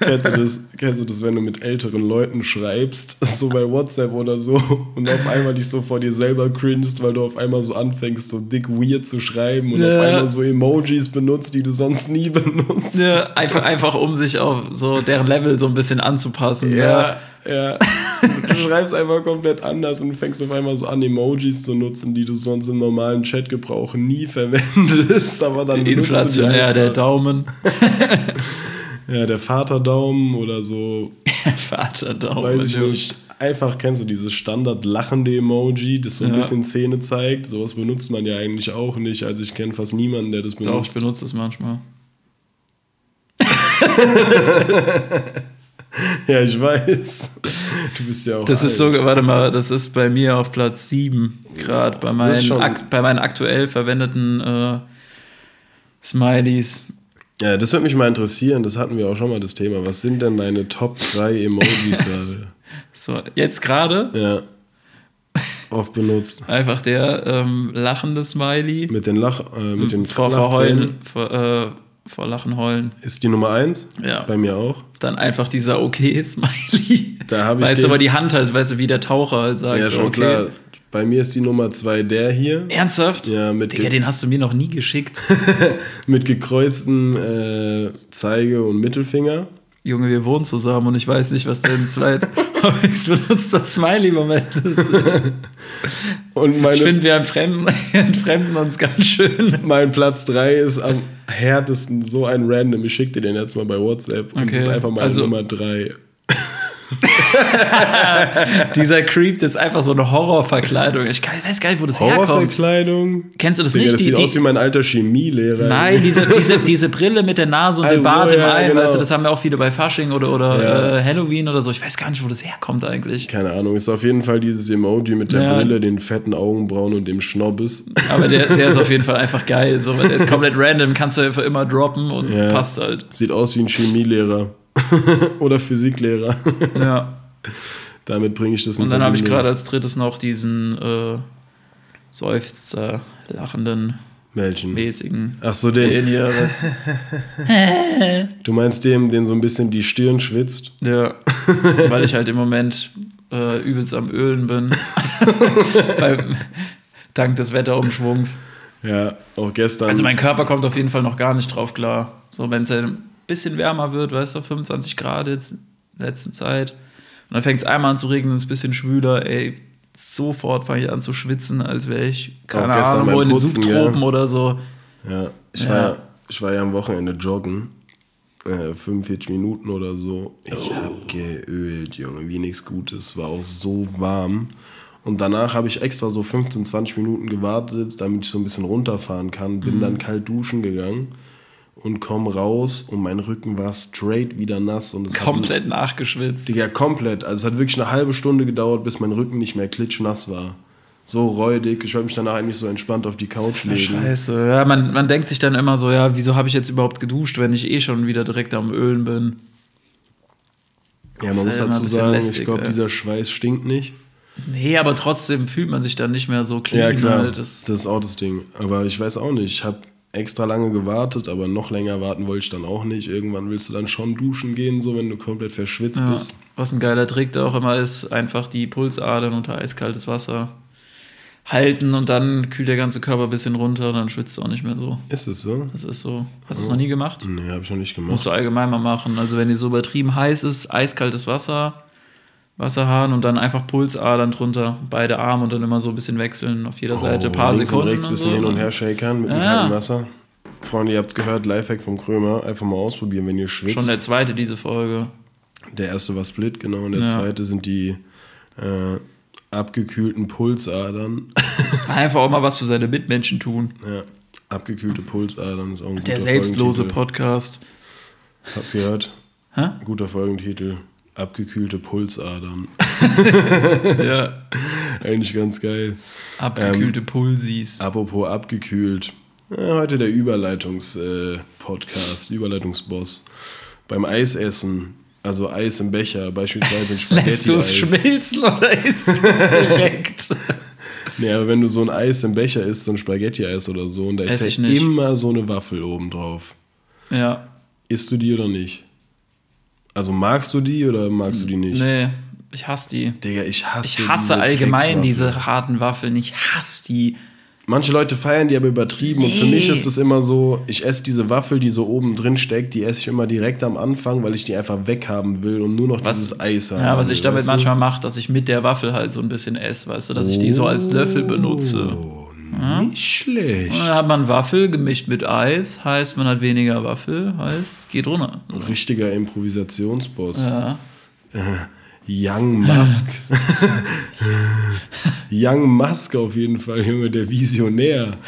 Kennst, du das, kennst du das, wenn du mit älteren Leuten schreibst, so bei WhatsApp oder so, und auf einmal dich so vor dir selber cringest, weil du auf einmal so anfängst, so dick weird zu schreiben und Ja. auf einmal so Emojis benutzt, die du sonst nie benutzt. Ja, einfach, einfach um sich auf so deren Level so ein bisschen anzupassen. Ja, ja. Du schreibst einfach komplett anders und fängst auf einmal so an, Emojis zu nutzen, die du sonst im normalen Chatgebrauch nie verwendest, aber dann Inflationär, der. Daumen. Ja, der Vaterdaumen oder so, Vater Daumen. weiß ich nicht. Einfach kennst du dieses Standard lachende Emoji, das so ein Ja. bisschen Zähne zeigt. Sowas benutzt man ja eigentlich auch nicht. Also ich kenne fast niemanden, der das Doch, ich benutzt. benutze es manchmal. Ja, ich weiß. Du bist ja auch Das ist so, alt. warte mal, das ist bei mir auf Platz 7 gerade bei, Das ist meinen bei meinen aktuell verwendeten äh, Smileys. Ja, das würde mich mal interessieren. Das hatten wir auch schon mal das Thema. Was sind denn deine Top 3 Emojis gerade? So, jetzt gerade Ja. Oft benutzt. einfach der ähm, lachende Smiley. Mit den Lach, äh, mit den vor, vor Lachtränen. Heulen, vor, äh, vor Lachen heulen. Ist die Nummer 1? Ja. Bei mir auch. Dann einfach dieser Okay-Smiley. Da habe ich Weißt du, aber die Hand halt, weißt du, wie der Taucher halt sagt. Ja, schon okay. klar. Bei mir ist die Nummer 2 der hier. Ernsthaft? Ja, mit, Digga, den hast du mir noch nie geschickt. mit gekreuzten äh, Zeige- und Mittelfinger. Junge, wir wohnen zusammen und ich weiß nicht, was dein zweit benutzter Smiley-Moment ist. Und meine, Ich finde, wir entfremden, entfremden uns ganz schön. mein Platz 3 ist am härtesten so ein random. Ich schicke dir den jetzt mal bei WhatsApp. Und Okay, das ist einfach meine also- Nummer 3. Dieser Creep, das ist einfach so eine Horrorverkleidung. Ich weiß gar nicht, wo das herkommt. Horrorverkleidung. Kennst du das Digga, nicht? das Die- sieht die- aus wie mein alter Chemielehrer. Nein, diese, diese, diese Brille mit der Nase und dem Also, Bart im ja, Ei, genau. weißt du, das haben ja auch viele bei Fasching oder, oder Ja. äh, Halloween oder so. Ich weiß gar nicht, wo das herkommt eigentlich. Keine Ahnung, ist auf jeden Fall dieses Emoji mit der Ja. Brille, den fetten Augenbrauen und dem Schnobbes. Aber der, der ist auf jeden Fall einfach geil. So, der ist komplett random, kannst du einfach immer droppen und passt halt. Sieht aus wie ein Chemielehrer. Oder Physiklehrer. Ja. Damit bringe ich das in Und dann habe ich gerade als drittes noch diesen äh, Seufzer, lachenden, Welchen? mäßigen. Ach so, den. Den Du meinst dem, den so ein bisschen die Stirn schwitzt? ja, weil ich halt im Moment äh, übelst am Ölen bin. Dank des Wetterumschwungs. Ja, auch gestern. Also mein Körper kommt auf jeden Fall noch gar nicht drauf klar. So, wenn es halt ein bisschen wärmer wird, weißt du, 25 Grad jetzt in der letzten Zeit. Und dann fängt es einmal an zu regnen, ist ein bisschen schwüler, ey. Sofort fange ich an zu schwitzen, als wäre ich, keine Ahnung, wo in den Subtropen ja. oder so. ja, ich, Ja. War, ich war ja am Wochenende joggen. Äh, 45 Minuten oder so. Ich Oh. hab geölt, Junge, wie nichts Gutes. War auch so warm. Und danach habe ich extra so 15, 20 Minuten gewartet, damit ich so ein bisschen runterfahren kann. Bin Mhm. dann kalt duschen gegangen und komm raus und mein Rücken war straight wieder nass. Und es hat Komplett nachgeschwitzt. Digga, komplett. Also es hat wirklich eine halbe Stunde gedauert, bis mein Rücken nicht mehr klitschnass war. So räudig. Ich wollte mich danach eigentlich so entspannt auf die Couch legen. Scheiße. Ja, man, man denkt sich dann immer so, ja, wieso habe ich jetzt überhaupt geduscht, wenn ich eh schon wieder direkt am Ölen bin? Ja, man muss dazu sagen, lästig, ich glaube, dieser Schweiß stinkt nicht. Nee, aber trotzdem fühlt man sich dann nicht mehr so clean. Ja, klar. Halt. Das, Das, ist auch das Ding. Aber ich weiß auch nicht. Ich habe extra lange gewartet, aber noch länger warten wollte ich dann auch nicht. Irgendwann willst du dann schon duschen gehen, so wenn du komplett verschwitzt ja. bist. Was ein geiler Trick da auch immer ist, einfach die Pulsadern unter eiskaltes Wasser halten und dann kühlt der ganze Körper ein bisschen runter und dann schwitzt du auch nicht mehr so. Ist es so? Das ist so. Hast du es noch nie gemacht? Nee, habe ich noch nicht gemacht. Musst du allgemein mal machen. Also wenn dir so übertrieben heiß ist, eiskaltes Wasser, Wasserhahn und dann einfach Pulsadern drunter, beide Arme und dann immer so ein bisschen wechseln auf jeder Seite, ein paar Oh, Sekunden. Und rechts ein bisschen so. hin und her shakern mit Ja. kalten Wasser. Freunde, ihr habt's gehört, Lifehack vom Krömer. Einfach mal ausprobieren, wenn ihr schwitzt. Schon der zweite diese Folge. Der erste war Split, genau. Und der Ja. zweite sind die äh, abgekühlten Pulsadern. Einfach auch mal was für seine Mitmenschen tun. ja. Abgekühlte Pulsadern ist auch ein guter Der selbstlose. Podcast. Hast du gehört? Hä? Guter Folgentitel. Abgekühlte Pulsadern. Ja. Eigentlich ganz geil. Abgekühlte Pulsis. Apropos abgekühlt. Ja, heute der Überleitungs-Podcast, Überleitungsboss. Beim Eisessen, also Eis im Becher, beispielsweise ein Lässt du es schmilzen oder isst du es direkt? Nee, aber wenn du so ein Eis im Becher isst, so ein Spaghetti-Eis oder so, und da ist Ess ich ja nicht. immer so eine Waffel oben drauf. ja. Isst du die oder nicht? Also magst du die oder magst du die nicht? Nee, ich hasse die. Digga, ich hasse Ich hasse diese allgemein diese harten Waffeln. Ich hasse die. Manche Leute feiern die aber übertrieben und für Nee. mich ist das immer so, ich esse diese Waffel, die so oben drin steckt, die esse ich immer direkt am Anfang, weil ich die einfach weghaben will und nur noch Was- dieses Eis habe. Ja, was ich damit manchmal mache, dass ich mit der Waffel halt so ein bisschen esse, weißt du, dass ich die so als Löffel benutze. Nicht schlecht. Und dann hat man Waffel gemischt mit Eis, heißt man hat weniger Waffel, heißt geht runter. Richtiger Improvisationsboss. Ja. Young Musk. Young Musk auf jeden Fall, Junge, der Visionär.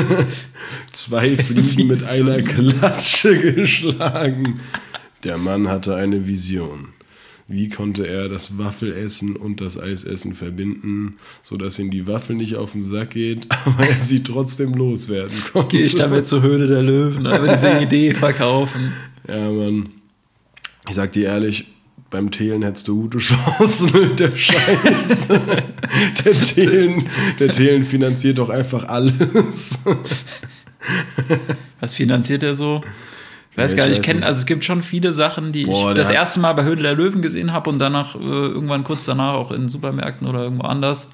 Zwei Fliegen mit einer Klatsche geschlagen. Der Mann hatte eine Vision. Wie konnte er das Waffelessen und das Eisessen verbinden, sodass ihm die Waffel nicht auf den Sack geht, aber er sie trotzdem loswerden konnte? Gehe ich damit zur Höhle der Löwen, aber diese Idee verkaufen. Ja, Mann. Ich sag dir ehrlich, beim Thelen hättest du gute Chancen mit der Scheiße. der, Thelen, der Thelen finanziert doch einfach alles. Was finanziert er so? Ich weiß gar ich nicht, ich kenne, nicht. also es gibt schon viele Sachen, die Boah, ich das erste Mal bei Höhle der Löwen gesehen habe und danach äh, irgendwann kurz danach auch in Supermärkten oder irgendwo anders.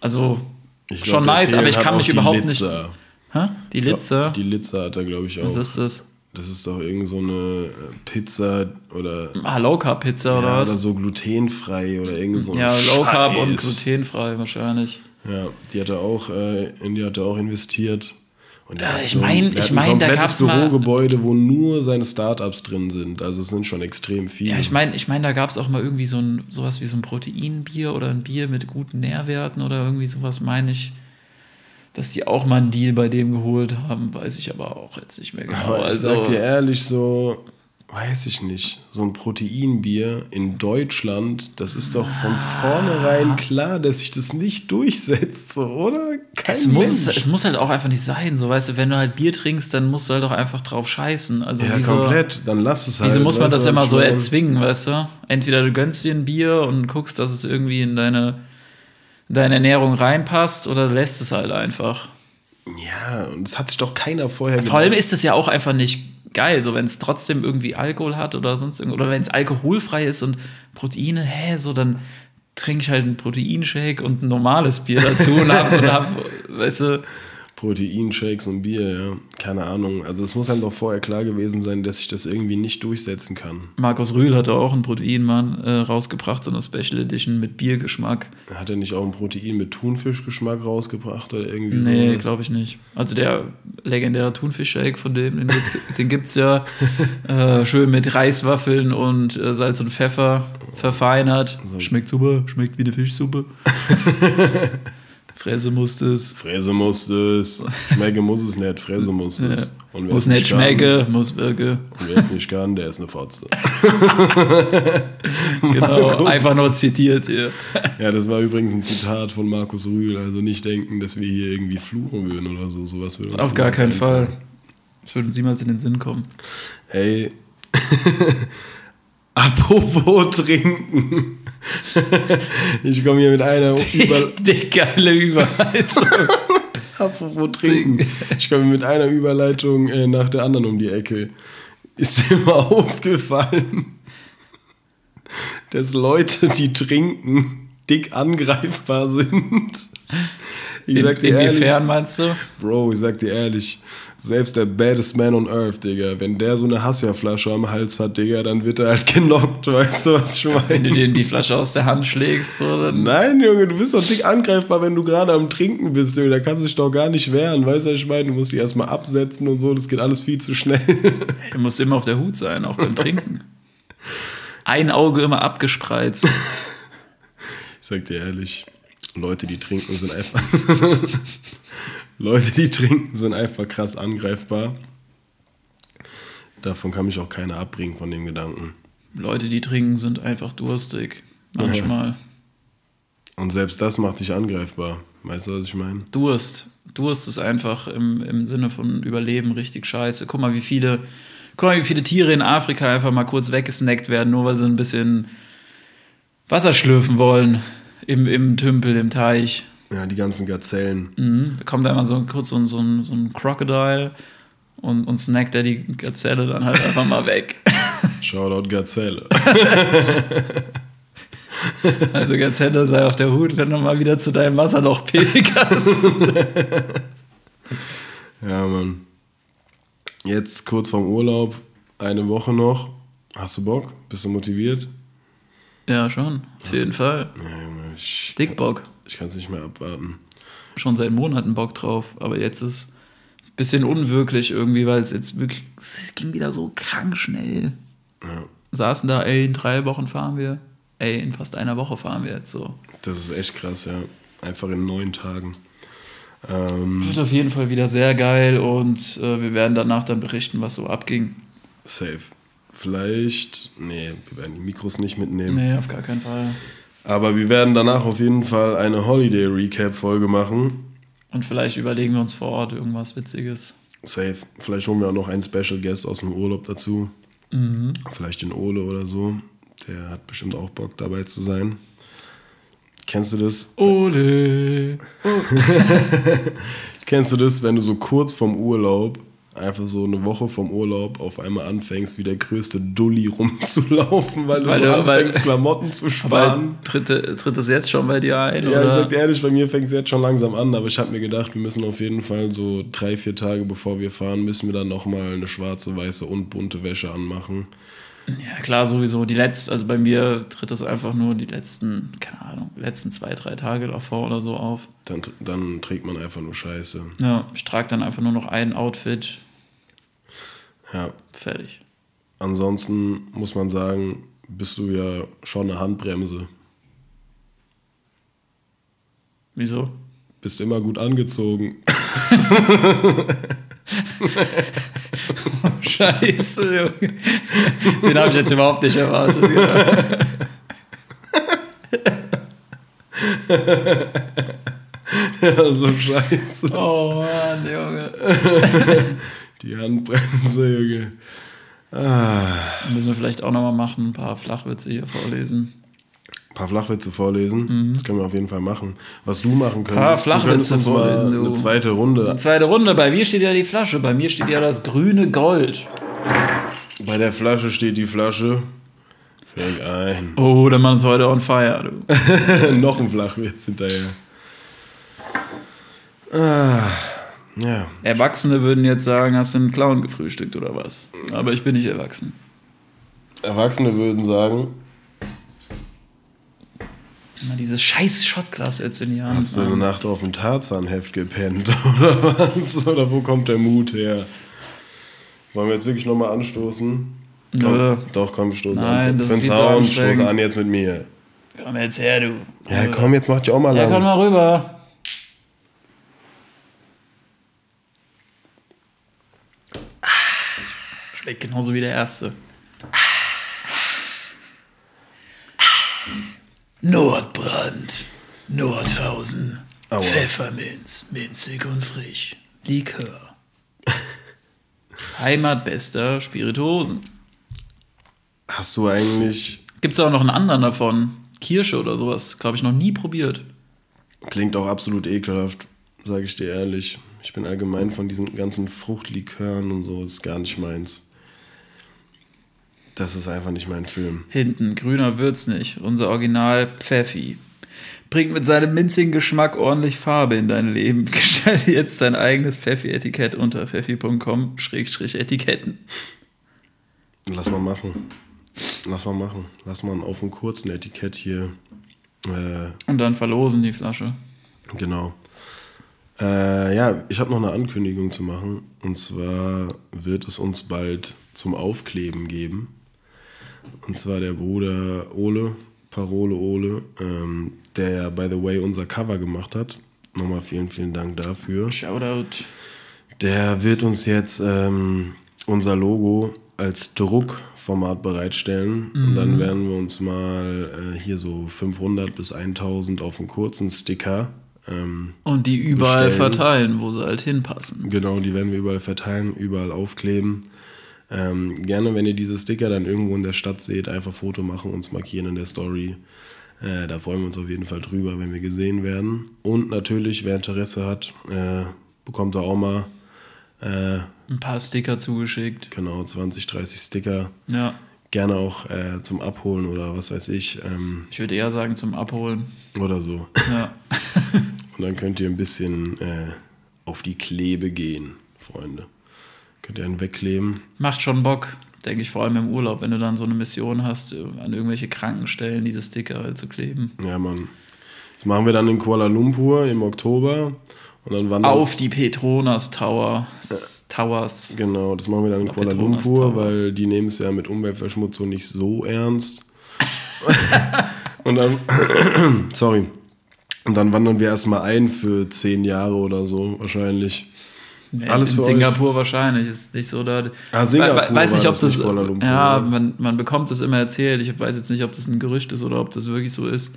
Also glaub, schon nice, aber ich kann mich überhaupt Litzer. nicht. Hä? Die Litze? Die Litzer hat er, glaube ich, auch. Was ist das? das ist doch irgend so eine äh, Pizza oder, Ah, Low Carb Pizza oder ja, oder was? so glutenfrei oder irgend so ein Ja, Low Carb Scheiß. und glutenfrei wahrscheinlich. Ja, die hat er auch, äh, in die hat er auch investiert. Und der Ja, hat ich so ein- mein- der ich hat mein, ein da gab's mal- Bürogebäude, wo nur seine Startups drin sind. Also es sind schon extrem viele. Ja, ich meine, ich mein, da gab es auch mal irgendwie so ein sowas wie so ein Proteinbier oder ein Bier mit guten Nährwerten oder irgendwie sowas, meine ich. Dass die auch mal einen Deal bei dem geholt haben, weiß ich aber auch jetzt nicht mehr genau. Aber ich also, sag dir ehrlich, so, weiß ich nicht, so ein Proteinbier in Deutschland, das ist doch von vornherein klar, dass sich das nicht durchsetzt, so, oder? Kein es, muss, es muss halt auch einfach nicht sein, so weißt du, wenn du halt Bier trinkst, dann musst du halt auch einfach drauf scheißen. Also ja, wieso, komplett, dann lass es halt. wieso muss man das immer ich so erzwingen, weißt du? Entweder du gönnst dir ein Bier und guckst, dass es irgendwie in deine, in deine Ernährung reinpasst oder du lässt es halt einfach. Ja, und es hat sich doch keiner vorher Vor allem ist es ja auch einfach nicht geil, so wenn es trotzdem irgendwie Alkohol hat oder sonst irgendwas. Oder wenn es alkoholfrei ist und Proteine, hä, so dann trinke ich halt einen Proteinshake und ein normales Bier dazu und hab, und hab weißt du, Proteinshakes und Bier, ja. Keine Ahnung. Also es muss einem doch vorher klar gewesen sein, dass ich das irgendwie nicht durchsetzen kann. Markus Rühl hat auch einen Proteinmann äh, rausgebracht, so eine Special Edition mit Biergeschmack. Hat er nicht auch ein Protein mit Thunfischgeschmack rausgebracht oder irgendwie so? Nee, glaube ich nicht. Also der legendäre Thunfischshake von dem, den gibt's, den gibt's ja äh, schön mit Reiswaffeln und äh, Salz und Pfeffer verfeinert. Schmeckt super, schmeckt wie eine Fischsuppe. Fresse musst es. Fräse muss es. Schmecke muss es nicht, Fräse muss Ja. es. Wer Muss nicht kann- schmecken, muss wirken. Und wer es nicht kann, der ist eine Fotze. Genau, einfach nur zitiert hier. Ja, das war übrigens ein Zitat von Markus Rühl. Also nicht denken, dass wir hier irgendwie fluchen würden oder so. Sowas würde uns Auf gar keinen einfallen. Fall. Das würde uns niemals in den Sinn kommen. Ey. Apropos trinken. Ich komme hier mit einer Über Die geile Überleitung. Apropos trinken. Ich komme mit einer Überleitung äh, nach der anderen um die Ecke. Ist dir mal aufgefallen, dass Leute, die trinken, dick angreifbar sind? Ich sag dir ehrlich, inwiefern meinst du? Bro, ich sag dir ehrlich, selbst der baddest man on earth, Digga, wenn der so eine Hassia-Flasche am Hals hat, Digga, dann wird er halt genockt, weißt du, was ich Wenn du meine? dir die Flasche aus der Hand schlägst, so, dann Nein, Junge, du bist doch dick angreifbar, wenn du gerade am Trinken bist, Junge, da kannst du dich doch gar nicht wehren, weißt du, was ich meine? Du musst dich erstmal absetzen und so, das geht alles viel zu schnell. du musst immer auf der Hut sein, auch beim Trinken. Ein Auge immer abgespreizt. Ich sag dir ehrlich, Leute, die trinken, sind einfach. Leute, die trinken, sind einfach krass angreifbar. Davon kann mich auch keiner abbringen von dem Gedanken. Leute, die trinken, sind einfach durstig. Manchmal. Und selbst das macht dich angreifbar. Weißt du, was ich meine? Durst. Durst ist einfach im, im Sinne von Überleben richtig scheiße. Guck mal, wie viele, guck mal, wie viele Tiere in Afrika einfach mal kurz weggesnackt werden, nur weil sie ein bisschen Wasser schlürfen wollen im, im Tümpel, im Teich. Ja, die ganzen Gazellen. Mhm. Da kommt einmal so kurz so ein, so ein, so ein Crocodile und, und snackt er die Gazelle dann halt einfach mal weg. Shoutout Gazelle. Also Gazelle sei auf der Hut, wenn du mal wieder zu deinem Wasserloch pilgerst. Ja, Mann. Jetzt kurz vorm Urlaub, eine Woche noch. Hast du Bock? Bist du motiviert? Ja, schon. Auf jeden Fall. Ich, Dick Bock. ich kann es nicht mehr abwarten. Schon seit Monaten Bock drauf. Aber jetzt ist ein bisschen unwirklich irgendwie, weil es jetzt wirklich, es ging wieder so krank schnell. Ja, Saßen da, ey, in drei Wochen fahren wir. Ey, in fast einer Woche fahren wir jetzt so. das ist echt krass, ja. Einfach in neun Tagen. Ähm, Wird auf jeden Fall wieder sehr geil und äh, wir werden danach dann berichten, was so abging. safe. Vielleicht, nee, wir werden die Mikros nicht mitnehmen. Nee, auf gar keinen Fall. Aber wir werden danach auf jeden Fall eine Holiday Recap Folge machen. Und vielleicht überlegen wir uns vor Ort irgendwas Witziges. Safe. Vielleicht holen wir auch noch einen Special Guest aus dem Urlaub dazu. Vielleicht den Ole oder so. Der hat bestimmt auch Bock dabei zu sein. Kennst du das? Ole! Kennst du das, wenn du so kurz vom Urlaub, einfach so eine Woche vom Urlaub, auf einmal anfängst, wie der größte Dulli rumzulaufen, weil du Weil so du- weil- anfängst, Klamotten zu sparen? Tritt, tritt das jetzt schon bei dir ein? Ja, oder? ich sag dir ehrlich, bei mir fängt es jetzt schon langsam an, aber ich habe mir gedacht, wir müssen auf jeden Fall so drei, vier Tage bevor wir fahren, müssen wir dann nochmal eine schwarze, weiße und bunte Wäsche anmachen. Ja, klar, sowieso. Die letzten, also bei mir tritt das einfach nur die letzten, keine Ahnung, letzten zwei, drei Tage davor oder so auf. Dann, dann trägt man einfach nur Scheiße. Ja, ich trage dann einfach nur noch ein Outfit. Ja, Fertig. ansonsten muss man sagen, bist du ja schon eine Handbremse. Wieso? Bist immer gut angezogen. Scheiße, Junge. Den habe ich jetzt überhaupt nicht erwartet. ja, so scheiße. Oh Mann, Junge. Die Handbremse, Junge. Müssen wir vielleicht auch nochmal machen, ein paar Flachwitze hier vorlesen. Ein paar Flachwitze vorlesen. Das können wir auf jeden Fall machen. Was du machen könntest, Mhm. Paar du Flachwitze uns vorlesen, mal du. eine zweite Runde Zweite Runde, bei mir steht ja die Flasche, bei mir steht ja das grüne Gold. Bei der Flasche steht die Flasche. Schenk ein. Oh, der Mann ist heute on fire, du. Noch ein Flachwitz hinterher. Ah, ja. Erwachsene würden jetzt sagen, hast du einen Clown gefrühstückt oder was? Aber ich bin nicht erwachsen. Erwachsene würden sagen, Immer dieses scheiß Shotglas jetzt in die Hand. hast du eine. Nacht auf dem Tarzanheft gepennt oder was? Oder wo kommt der Mut her? Wollen wir jetzt wirklich nochmal anstoßen? Komm, Nö. doch, komm, wir stoßen Nein, an. das ist Find's zu Sound, stoß an jetzt mit mir. Komm jetzt her, du. Ja, komm, jetzt mach dich auch mal Ja, lang. komm mal rüber. Schmeckt genauso wie der erste. Nordbrand, Nordhausen, Aua. Pfefferminz, minzig und frisch, Likör. Heimatbester Spirituosen. Hast du eigentlich, Gibt es auch noch einen anderen davon? Kirsche oder sowas, glaube ich, noch nie probiert. klingt auch absolut ekelhaft, sage ich dir ehrlich. Ich bin allgemein von diesen ganzen Fruchtlikören und so, ist gar nicht meins. Das ist einfach nicht mein Film. Hinten, grüner wird's nicht. Unser Original Pfeffi. Bringt mit seinem minzigen Geschmack ordentlich Farbe in dein Leben. Gestalte jetzt dein eigenes Pfeffi-Etikett unter pfeffi.com-etiketten. Lass mal machen. Lass mal machen. Lass mal auf einem kurzen Etikett hier. Äh, Und dann verlosen die Flasche. genau. Äh, ja, ich habe noch eine Ankündigung zu machen. Und zwar wird es uns bald zum Aufkleben geben. Und zwar der Bruder Ole, Parole Ole, ähm, der ja, by the way, unser Cover gemacht hat. Nochmal vielen, vielen Dank dafür. Shoutout. Der wird uns jetzt ähm, unser Logo als Druckformat bereitstellen. Und dann werden wir uns mal äh, hier so 500 bis 1000 auf einen kurzen Sticker. Ähm, Und die überall Bestellen. verteilen, wo sie halt hinpassen. genau, die werden wir überall verteilen, überall aufkleben. Ähm, gerne, wenn ihr diese Sticker dann irgendwo in der Stadt seht, einfach Foto machen, uns markieren in der Story. Äh, da freuen wir uns auf jeden Fall drüber, wenn wir gesehen werden. Und natürlich, wer Interesse hat, äh, bekommt er auch mal äh, Ein paar Sticker zugeschickt. genau 20, 30 Sticker. Ja. Gerne auch äh, zum Abholen oder was weiß ich. Ähm, Ich würde eher sagen zum Abholen. oder so. Ja. Und dann könnt ihr ein bisschen äh, auf die Klebe gehen, Freunde. Könnt ihr einen wegkleben. Macht schon Bock, denke ich, vor allem im Urlaub, wenn du dann so eine Mission hast, an irgendwelche Krankenstellen diese Sticker halt zu kleben. Ja, Mann. Das machen wir dann in Kuala Lumpur im Oktober. Und dann wandern Auf die Petronas Tower, S- Towers. Genau, das machen wir dann in Kuala Petronas Lumpur, Tower. weil die nehmen es ja mit Umweltverschmutzung nicht so ernst. und dann, sorry, und dann wandern wir erstmal ein für zehn Jahre oder so, wahrscheinlich. Alles in Singapur wahrscheinlich ist nicht so da. Ah, Singapur weiß nicht, ob das, das. Lumpur, ja, man, man bekommt das immer erzählt. Ich weiß jetzt nicht, ob das ein Gerücht ist oder ob das wirklich so ist.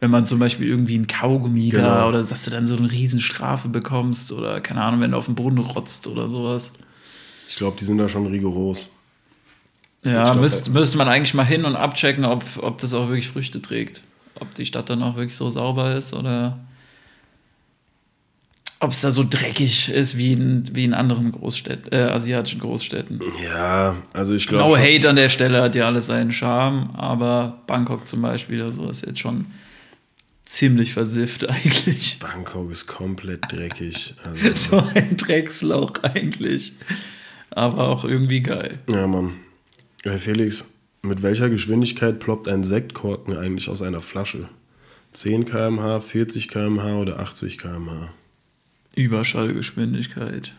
Wenn man zum Beispiel irgendwie ein Kaugummi da Genau. oder dass du dann so eine Riesenstrafe bekommst oder keine Ahnung, wenn du auf den Boden rotzt oder sowas. Ich glaube, die sind da schon rigoros. Ja, glaub, müsste da- müsste man eigentlich mal hin und abchecken, ob, ob das auch wirklich Früchte trägt. Ob die Stadt dann auch wirklich so sauber ist oder ob es da so dreckig ist wie in, wie in anderen Großstädten, äh, asiatischen Großstädten. Ja, also ich glaube. No hate an der Stelle, hat ja alles seinen Charme, aber Bangkok zum Beispiel oder so ist jetzt schon ziemlich versifft eigentlich. Bangkok ist komplett dreckig. Also, So ein Dreckslauch eigentlich. Aber auch irgendwie geil. ja, Mann. Hey Felix, mit welcher Geschwindigkeit ploppt ein Sektkorken eigentlich aus einer Flasche? 10 km/h, 40 km/h oder 80 km/h? Überschallgeschwindigkeit.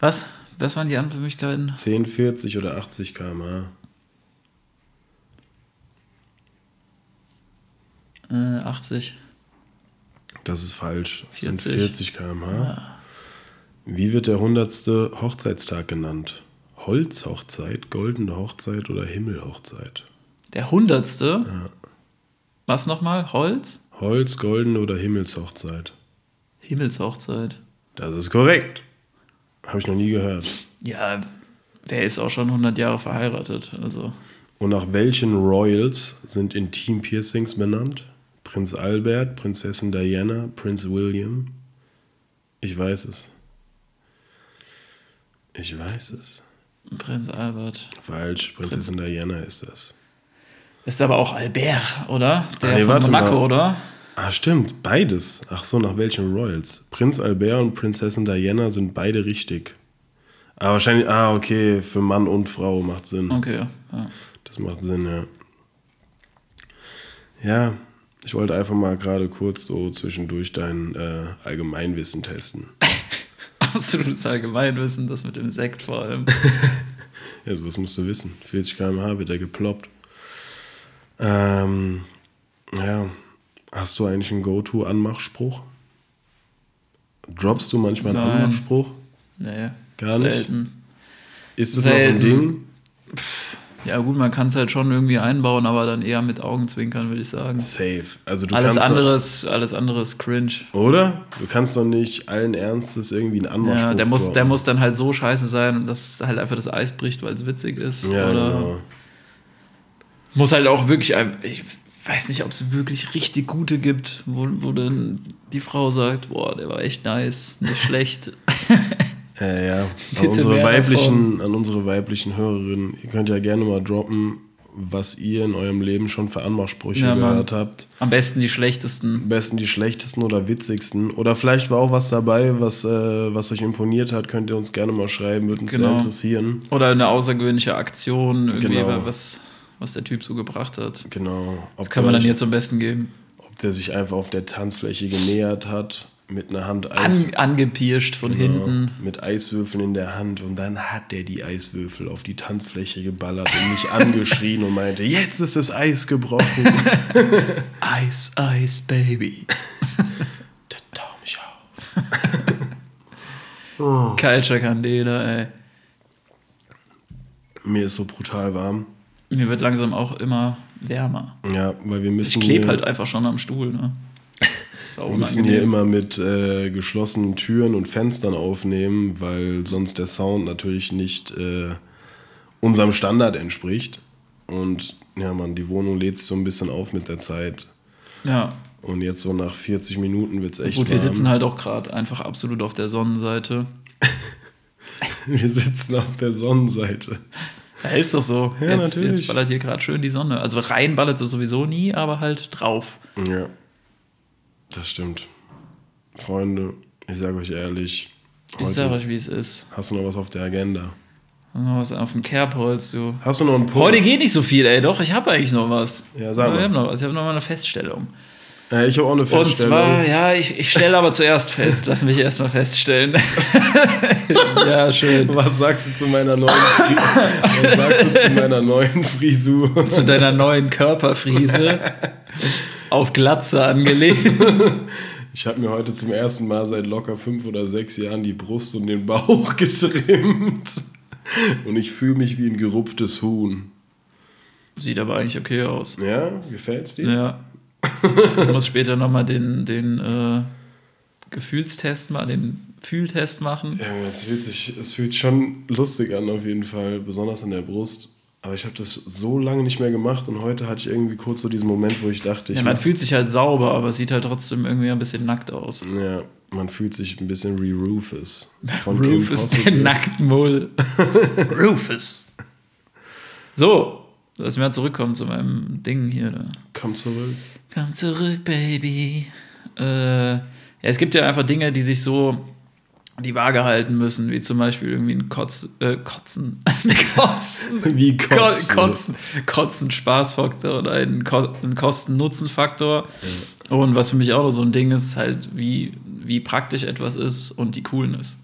Was? Was waren die Anführungsmöglichkeiten? 10, 40 oder 80 km/h? Äh, 80. Das ist falsch. Das sind 40. 40 km/h. Wie wird der 100. Hochzeitstag genannt? Holzhochzeit, goldene Hochzeit oder Himmelhochzeit? Der hundertste? Was nochmal? Holz? Holz, goldene oder Himmelshochzeit? Himmelshochzeit. Das ist korrekt. Habe ich noch nie gehört. Ja, wer ist auch schon 100 Jahre verheiratet? Also, Und nach welchen Royals sind Intim-Piercings benannt? Prinz Albert, Prinzessin Diana, Prinz William? Ich weiß es. Ich weiß es. Prinz Albert. Falsch, Prinzessin Diana ist das. Ist aber auch Albert, oder? Der nee, von Monaco, mal. oder? Ah, stimmt, beides. Ach so, nach welchen Royals? Prinz Albert und Prinzessin Diana sind beide richtig. Ah, wahrscheinlich, ah, okay, für Mann und Frau macht Sinn. Okay, ja. Das macht Sinn, ja. Ja, ich wollte einfach mal gerade kurz so zwischendurch dein äh, Allgemeinwissen testen. Absolutes Allgemeinwissen, das mit dem Sekt vor allem. Ja, sowas musst du wissen. 40 km/h wird er geploppt. Ähm, ja, hast du eigentlich einen Go-To-Anmachspruch? Droppst du manchmal einen Nein. Anmachspruch? Nee, Gar nicht? selten. Ist das noch ein. Ding? Ja, gut, man kann es halt schon irgendwie einbauen, aber dann eher mit Augenzwinkern, würde ich sagen. Safe. Also du Alles kannst andere, ist, alles andere ist cringe. Doch, oder? Du kannst doch nicht allen Ernstes irgendwie einen Anmachspruch Ja, der muss, der muss dann halt so scheiße sein, dass halt einfach das Eis bricht, weil es witzig ist. Ja, oder genau. muss halt auch wirklich, ich weiß nicht, ob es wirklich richtig gute gibt, wo, wo dann die Frau sagt, boah, der war echt nice, nicht schlecht. Äh, ja, an unsere, weiblichen, an unsere weiblichen Hörerinnen, ihr könnt ja gerne mal droppen, was ihr in eurem Leben schon für Anmachsprüche Ja, gehört habt. Am besten die schlechtesten. Am besten die schlechtesten oder witzigsten. Oder vielleicht war auch was dabei, was, äh, was euch imponiert hat, könnt ihr uns gerne mal schreiben, würde uns Genau. sehr interessieren. Oder eine außergewöhnliche Aktion, irgendwie, Genau. was, was der Typ so gebracht hat. Genau. Ob Das kann man der dann hier zum Besten geben. Ob der sich einfach auf der Tanzfläche genähert hat, mit einer Hand Eis, An, angepirscht von Genau, hinten. mit Eiswürfeln in der Hand und dann hat der die Eiswürfel auf die Tanzfläche geballert und mich angeschrien und meinte, jetzt ist das Eis gebrochen. Ice, Ice, Baby. Da, Culture Candela, ey. Mir ist so brutal warm. Mir wird langsam auch immer wärmer. Ja, weil wir müssen Ich klebe halt einfach schon am Stuhl, ne? Wir müssen hier immer mit äh, geschlossenen Türen und Fenstern aufnehmen, weil sonst der Sound natürlich nicht äh, unserem Standard entspricht. Und ja, man, die Wohnung lädt sich so ein bisschen auf mit der Zeit. Ja. Und jetzt so nach 40 Minuten wird es echt Gut, wir warm. sitzen halt auch gerade einfach absolut auf der Sonnenseite. wir sitzen auf der Sonnenseite. Ja, ist doch so. Ja, jetzt, natürlich. jetzt ballert hier gerade schön die Sonne. Also rein ballert es sowieso nie, aber halt drauf. Ja, das stimmt. Freunde, ich sage euch ehrlich, Ich sag heute euch, wie es ist. hast du noch was auf der Agenda? Noch was auf dem Kerbholz, du. Hast du noch einen Punkt? Heute geht nicht so viel, ey. Doch, ich habe eigentlich noch was. Ja, sag mal. Ich habe noch was. Ich habe noch mal eine Feststellung. Äh, ich habe auch eine Und Feststellung. zwar, ja, ich, ich stelle aber zuerst fest. Lass mich erstmal feststellen. ja, schön. Was sagst du zu meiner neuen, Fri Was sagst du zu meiner neuen Frisur? Zu deiner neuen Körperfriese. Auf Glatze angelegt. Ich habe mir heute zum ersten Mal seit locker fünf oder sechs Jahren die Brust und den Bauch getrimmt. Und ich fühle mich wie ein gerupftes Huhn. Sieht aber eigentlich okay aus. Ja, gefällt's dir? Ja. Ich muss später nochmal den, den äh, Gefühlstest mal, den Fühltest machen. Ja, es fühlt sich, es fühlt schon lustig an auf jeden Fall, besonders an der Brust. Aber ich habe das so lange nicht mehr gemacht und heute hatte ich irgendwie kurz so diesen Moment, wo ich dachte, ich Ja, man fühlt sich halt sauber, aber es sieht halt trotzdem irgendwie ein bisschen nackt aus. ja, man fühlt sich ein bisschen wie Rufus. Von Kim Rufus, der. Nacktmull. Rufus. So, lass mal zurückkommen zu meinem Ding hier. Da. Komm zurück. Komm zurück, Baby. Äh, ja, es gibt ja einfach Dinge, die sich so die Waage halten müssen, wie zum Beispiel irgendwie ein Kotz, äh, Kotzen. Kotzen. Wie Ko- kotzen. Kotzen, Kotzen, Spaßfaktor oder ein, Ko ein Kosten-Nutzen-Faktor. Und was für mich auch noch so ein Ding ist, halt, wie, wie praktisch etwas ist und die Coolness.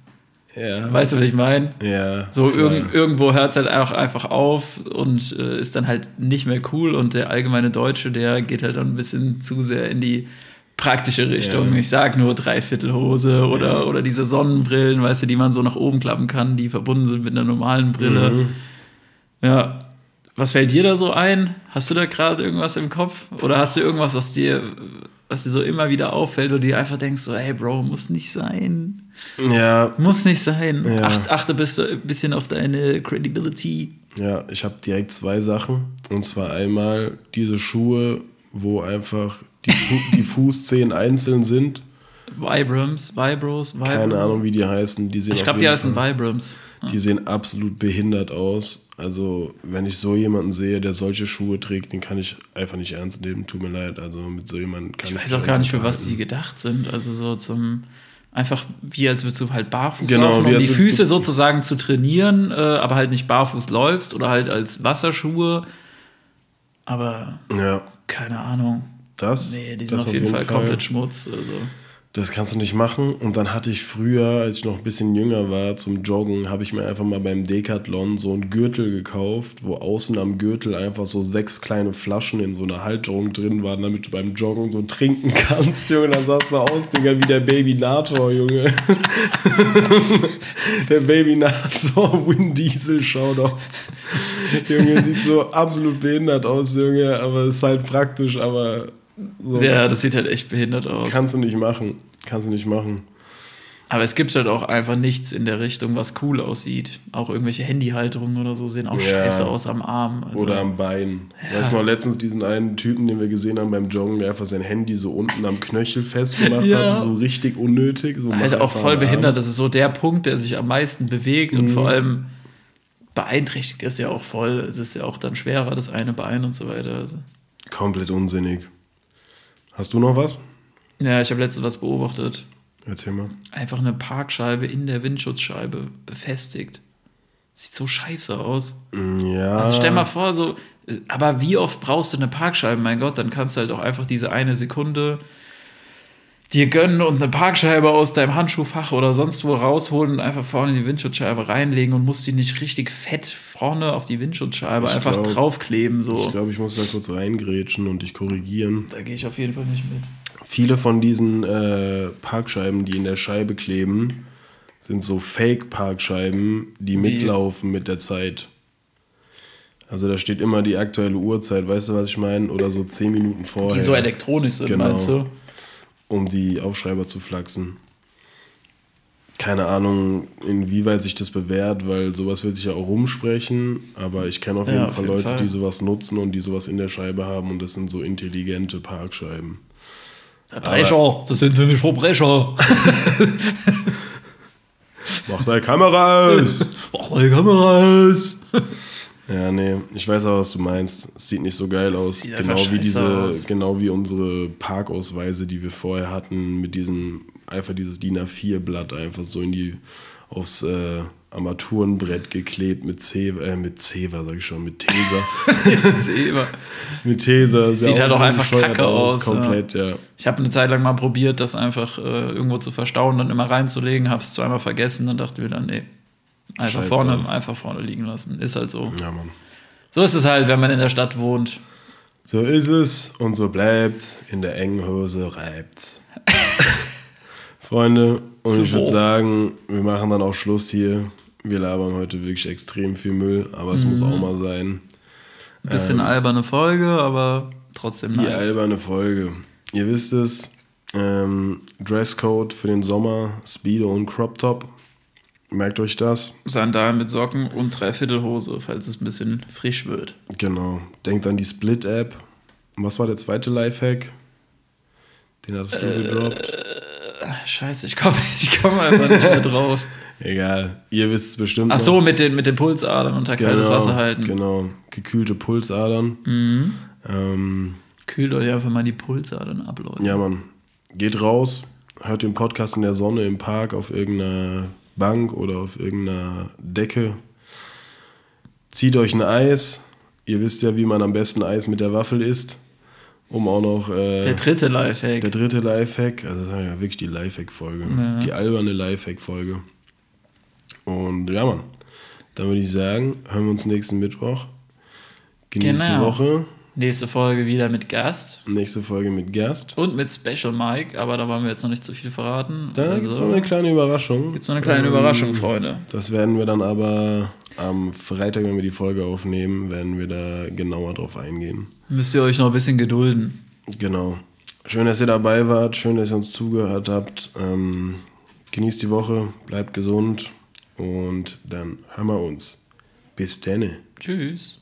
Ja. Weißt du, was ich meine? ja. So irg irgendwo hört es halt auch einfach auf und äh, ist dann halt nicht mehr cool und der allgemeine Deutsche, der geht halt dann ein bisschen zu sehr in die praktische Richtung. Ja. Ich sag nur Dreiviertelhose oder, oder diese Sonnenbrillen, weißt du, die man so nach oben klappen kann, die verbunden sind mit einer normalen Brille. Mhm. Ja. Was fällt dir da so ein? Hast du da gerade irgendwas im Kopf? Oder hast du irgendwas, was dir, was dir so immer wieder auffällt und dir einfach denkst, so, hey Bro, muss nicht sein. Ja, Muss nicht sein. Ja. Acht, achte ein bisschen auf deine Credibility. ja, ich habe direkt zwei Sachen. Und zwar einmal diese Schuhe, wo einfach die, Fu die Fußzehen einzeln sind. Vibrams, Vibros, Vibros. Keine Ahnung, wie die heißen. Die sehen Ich glaube, die heißen Fall- Vibrams. Die sehen absolut behindert aus. Also, wenn ich so jemanden sehe, der solche Schuhe trägt, den kann ich einfach nicht ernst nehmen. Tut mir leid. Also, mit so jemandem kann ich Ich weiß auch gar nicht, für was die. gedacht sind. Also so zum einfach wie als würdest du halt barfuß Genau, laufen, um die Füße sozusagen zu trainieren, äh, aber halt nicht barfuß läufst oder halt als Wasserschuhe. Aber Ja, keine Ahnung. das. Nee, die sind das auf jeden Fall, komplett Schmutz. Also. Das kannst du nicht machen. Und dann hatte ich früher, als ich noch ein bisschen jünger war, zum Joggen, habe ich mir einfach mal beim Decathlon so einen Gürtel gekauft, wo außen am Gürtel einfach so sechs kleine Flaschen in so einer Halterung drin waren, damit du beim Joggen so trinken kannst, Junge. Dann sahst du aus, Digga, wie der Baby Nator, Junge. der Baby Nator, Win Diesel, Shoutouts. Junge, sieht so absolut behindert aus, Junge, aber ist halt praktisch, aber so Ja, das sieht halt echt behindert aus. kannst du nicht machen. Kannst du nicht machen. Aber es gibt halt auch einfach nichts in der Richtung, was cool aussieht. Auch irgendwelche Handyhalterungen oder so sehen auch Ja. scheiße aus am Arm. Also, Oder am Bein. Weißt du noch letztens diesen einen Typen, den wir gesehen haben beim Joggen, der einfach sein Handy so unten am Knöchel festgemacht Ja. hat, so richtig unnötig. So halt auch voll behindert. Das ist so der Punkt, der sich am meisten bewegt und Mhm. vor allem beeinträchtigt ist ja auch voll. Es ist ja auch dann schwerer, das eine Bein und so weiter. Also, Komplett unsinnig. Hast du noch was? ja, ich habe letztens was beobachtet. Erzähl mal. Einfach eine Parkscheibe in der Windschutzscheibe befestigt. Sieht so scheiße aus. Ja. Also stell mal vor, so, aber wie oft brauchst du eine Parkscheibe? Mein Gott, dann kannst du halt auch einfach diese eine Sekunde dir gönnen und eine Parkscheibe aus deinem Handschuhfach oder sonst wo rausholen und einfach vorne in die Windschutzscheibe reinlegen und musst die nicht richtig fett vorne auf die Windschutzscheibe Ich einfach glaub- draufkleben. So. Ich glaube, ich muss da kurz reingrätschen und dich korrigieren. Da gehe ich auf jeden Fall nicht mit. Viele von diesen äh, Parkscheiben, die in der Scheibe kleben, sind so Fake-Parkscheiben, die mitlaufen mit der Zeit. Also da steht immer die aktuelle Uhrzeit, weißt du, was ich meine? Oder so 10 Minuten vorher. Die so elektronisch sind, Genau. meinst du? Um die Aufschreiber zu flachsen. Keine Ahnung, inwieweit sich das bewährt, weil sowas wird sich ja auch rumsprechen, aber ich kenne auf Ja, jeden auf Fall jeden Leute, Fall. die sowas nutzen und die sowas in der Scheibe haben und das sind so intelligente Parkscheiben. Verbrecher, das sind für mich Verbrecher. Mach deine Kamera aus! Mach deine Kamera aus. ja, nee, ich weiß aber, was du meinst. Es sieht nicht so geil aus. Sieht Genau wie diese, aus. genau wie unsere Parkausweise, die wir vorher hatten, mit diesem, einfach dieses DIN A4-Blatt einfach so in die, aufs äh, Armaturenbrett geklebt mit Zewa, äh, mit Zewa, sag ich schon, mit Tesa. Mit Tesa. Sieht halt auch einfach kacke aus, Komplett, ja. Ich habe eine Zeit lang mal probiert, das einfach äh, irgendwo zu verstauen, dann immer reinzulegen, habe es zweimal vergessen, dann dachte ich mir dann, nee, einfach Scheiß vorne, drauf. einfach vorne liegen lassen. Ist halt so. Ja, Mann. So ist es halt, wenn man in der Stadt wohnt. So ist es und so bleibt. In der engen Hose reibt's. Freunde, und So. ich würde sagen, wir machen dann auch Schluss hier. Wir labern heute wirklich extrem viel Müll, aber es Mhm. muss auch mal sein. Ein bisschen alberne Folge, aber trotzdem Die nice. alberne Folge. Ihr wisst es, ähm, Dresscode für den Sommer, Speedo und Crop Top. Merkt euch das. Sandalen mit Socken und Dreiviertelhose, falls es ein bisschen frisch wird. Genau. Denkt an die Split-App. Was war der zweite Lifehack? Den hattest du gedroppt. Ach, scheiße, ich komme ich komm einfach nicht mehr drauf. Egal. Ihr wisst es bestimmt. Ach noch. so, mit den, mit den Pulsadern unter kaltes Wasser halten. Genau, gekühlte Pulsadern. Mhm. Ähm, Kühlt euch einfach mal die Pulsadern ab, Leute. ja, Mann. Geht raus, hört den Podcast in der Sonne im Park auf irgendeiner Bank oder auf irgendeiner Decke. Zieht euch ein Eis. Ihr wisst ja, wie man am besten Eis mit der Waffel isst. Um auch noch. Äh, Der dritte Lifehack. der dritte Lifehack. Also, das war ja wirklich die Lifehack-Folge. Ja. Die alberne Lifehack-Folge. Und ja, Mann. Dann würde ich sagen, hören wir uns nächsten Mittwoch. Genießt die Genau. Woche. Nächste Folge wieder mit Gast Nächste Folge mit Gast. und mit Special Mike, aber da wollen wir jetzt noch nicht zu viel verraten. Da Also, gibt es noch eine kleine Überraschung. gibt's noch eine kleine Ähm, Überraschung, Freunde. Das werden wir dann aber am Freitag, wenn wir die Folge aufnehmen, werden wir da genauer drauf eingehen. Müsst ihr euch noch ein bisschen gedulden. Genau. Schön, dass ihr dabei wart. Schön, dass ihr uns zugehört habt. Ähm, genießt die Woche, bleibt gesund und dann hören wir uns. Bis denne. Tschüss.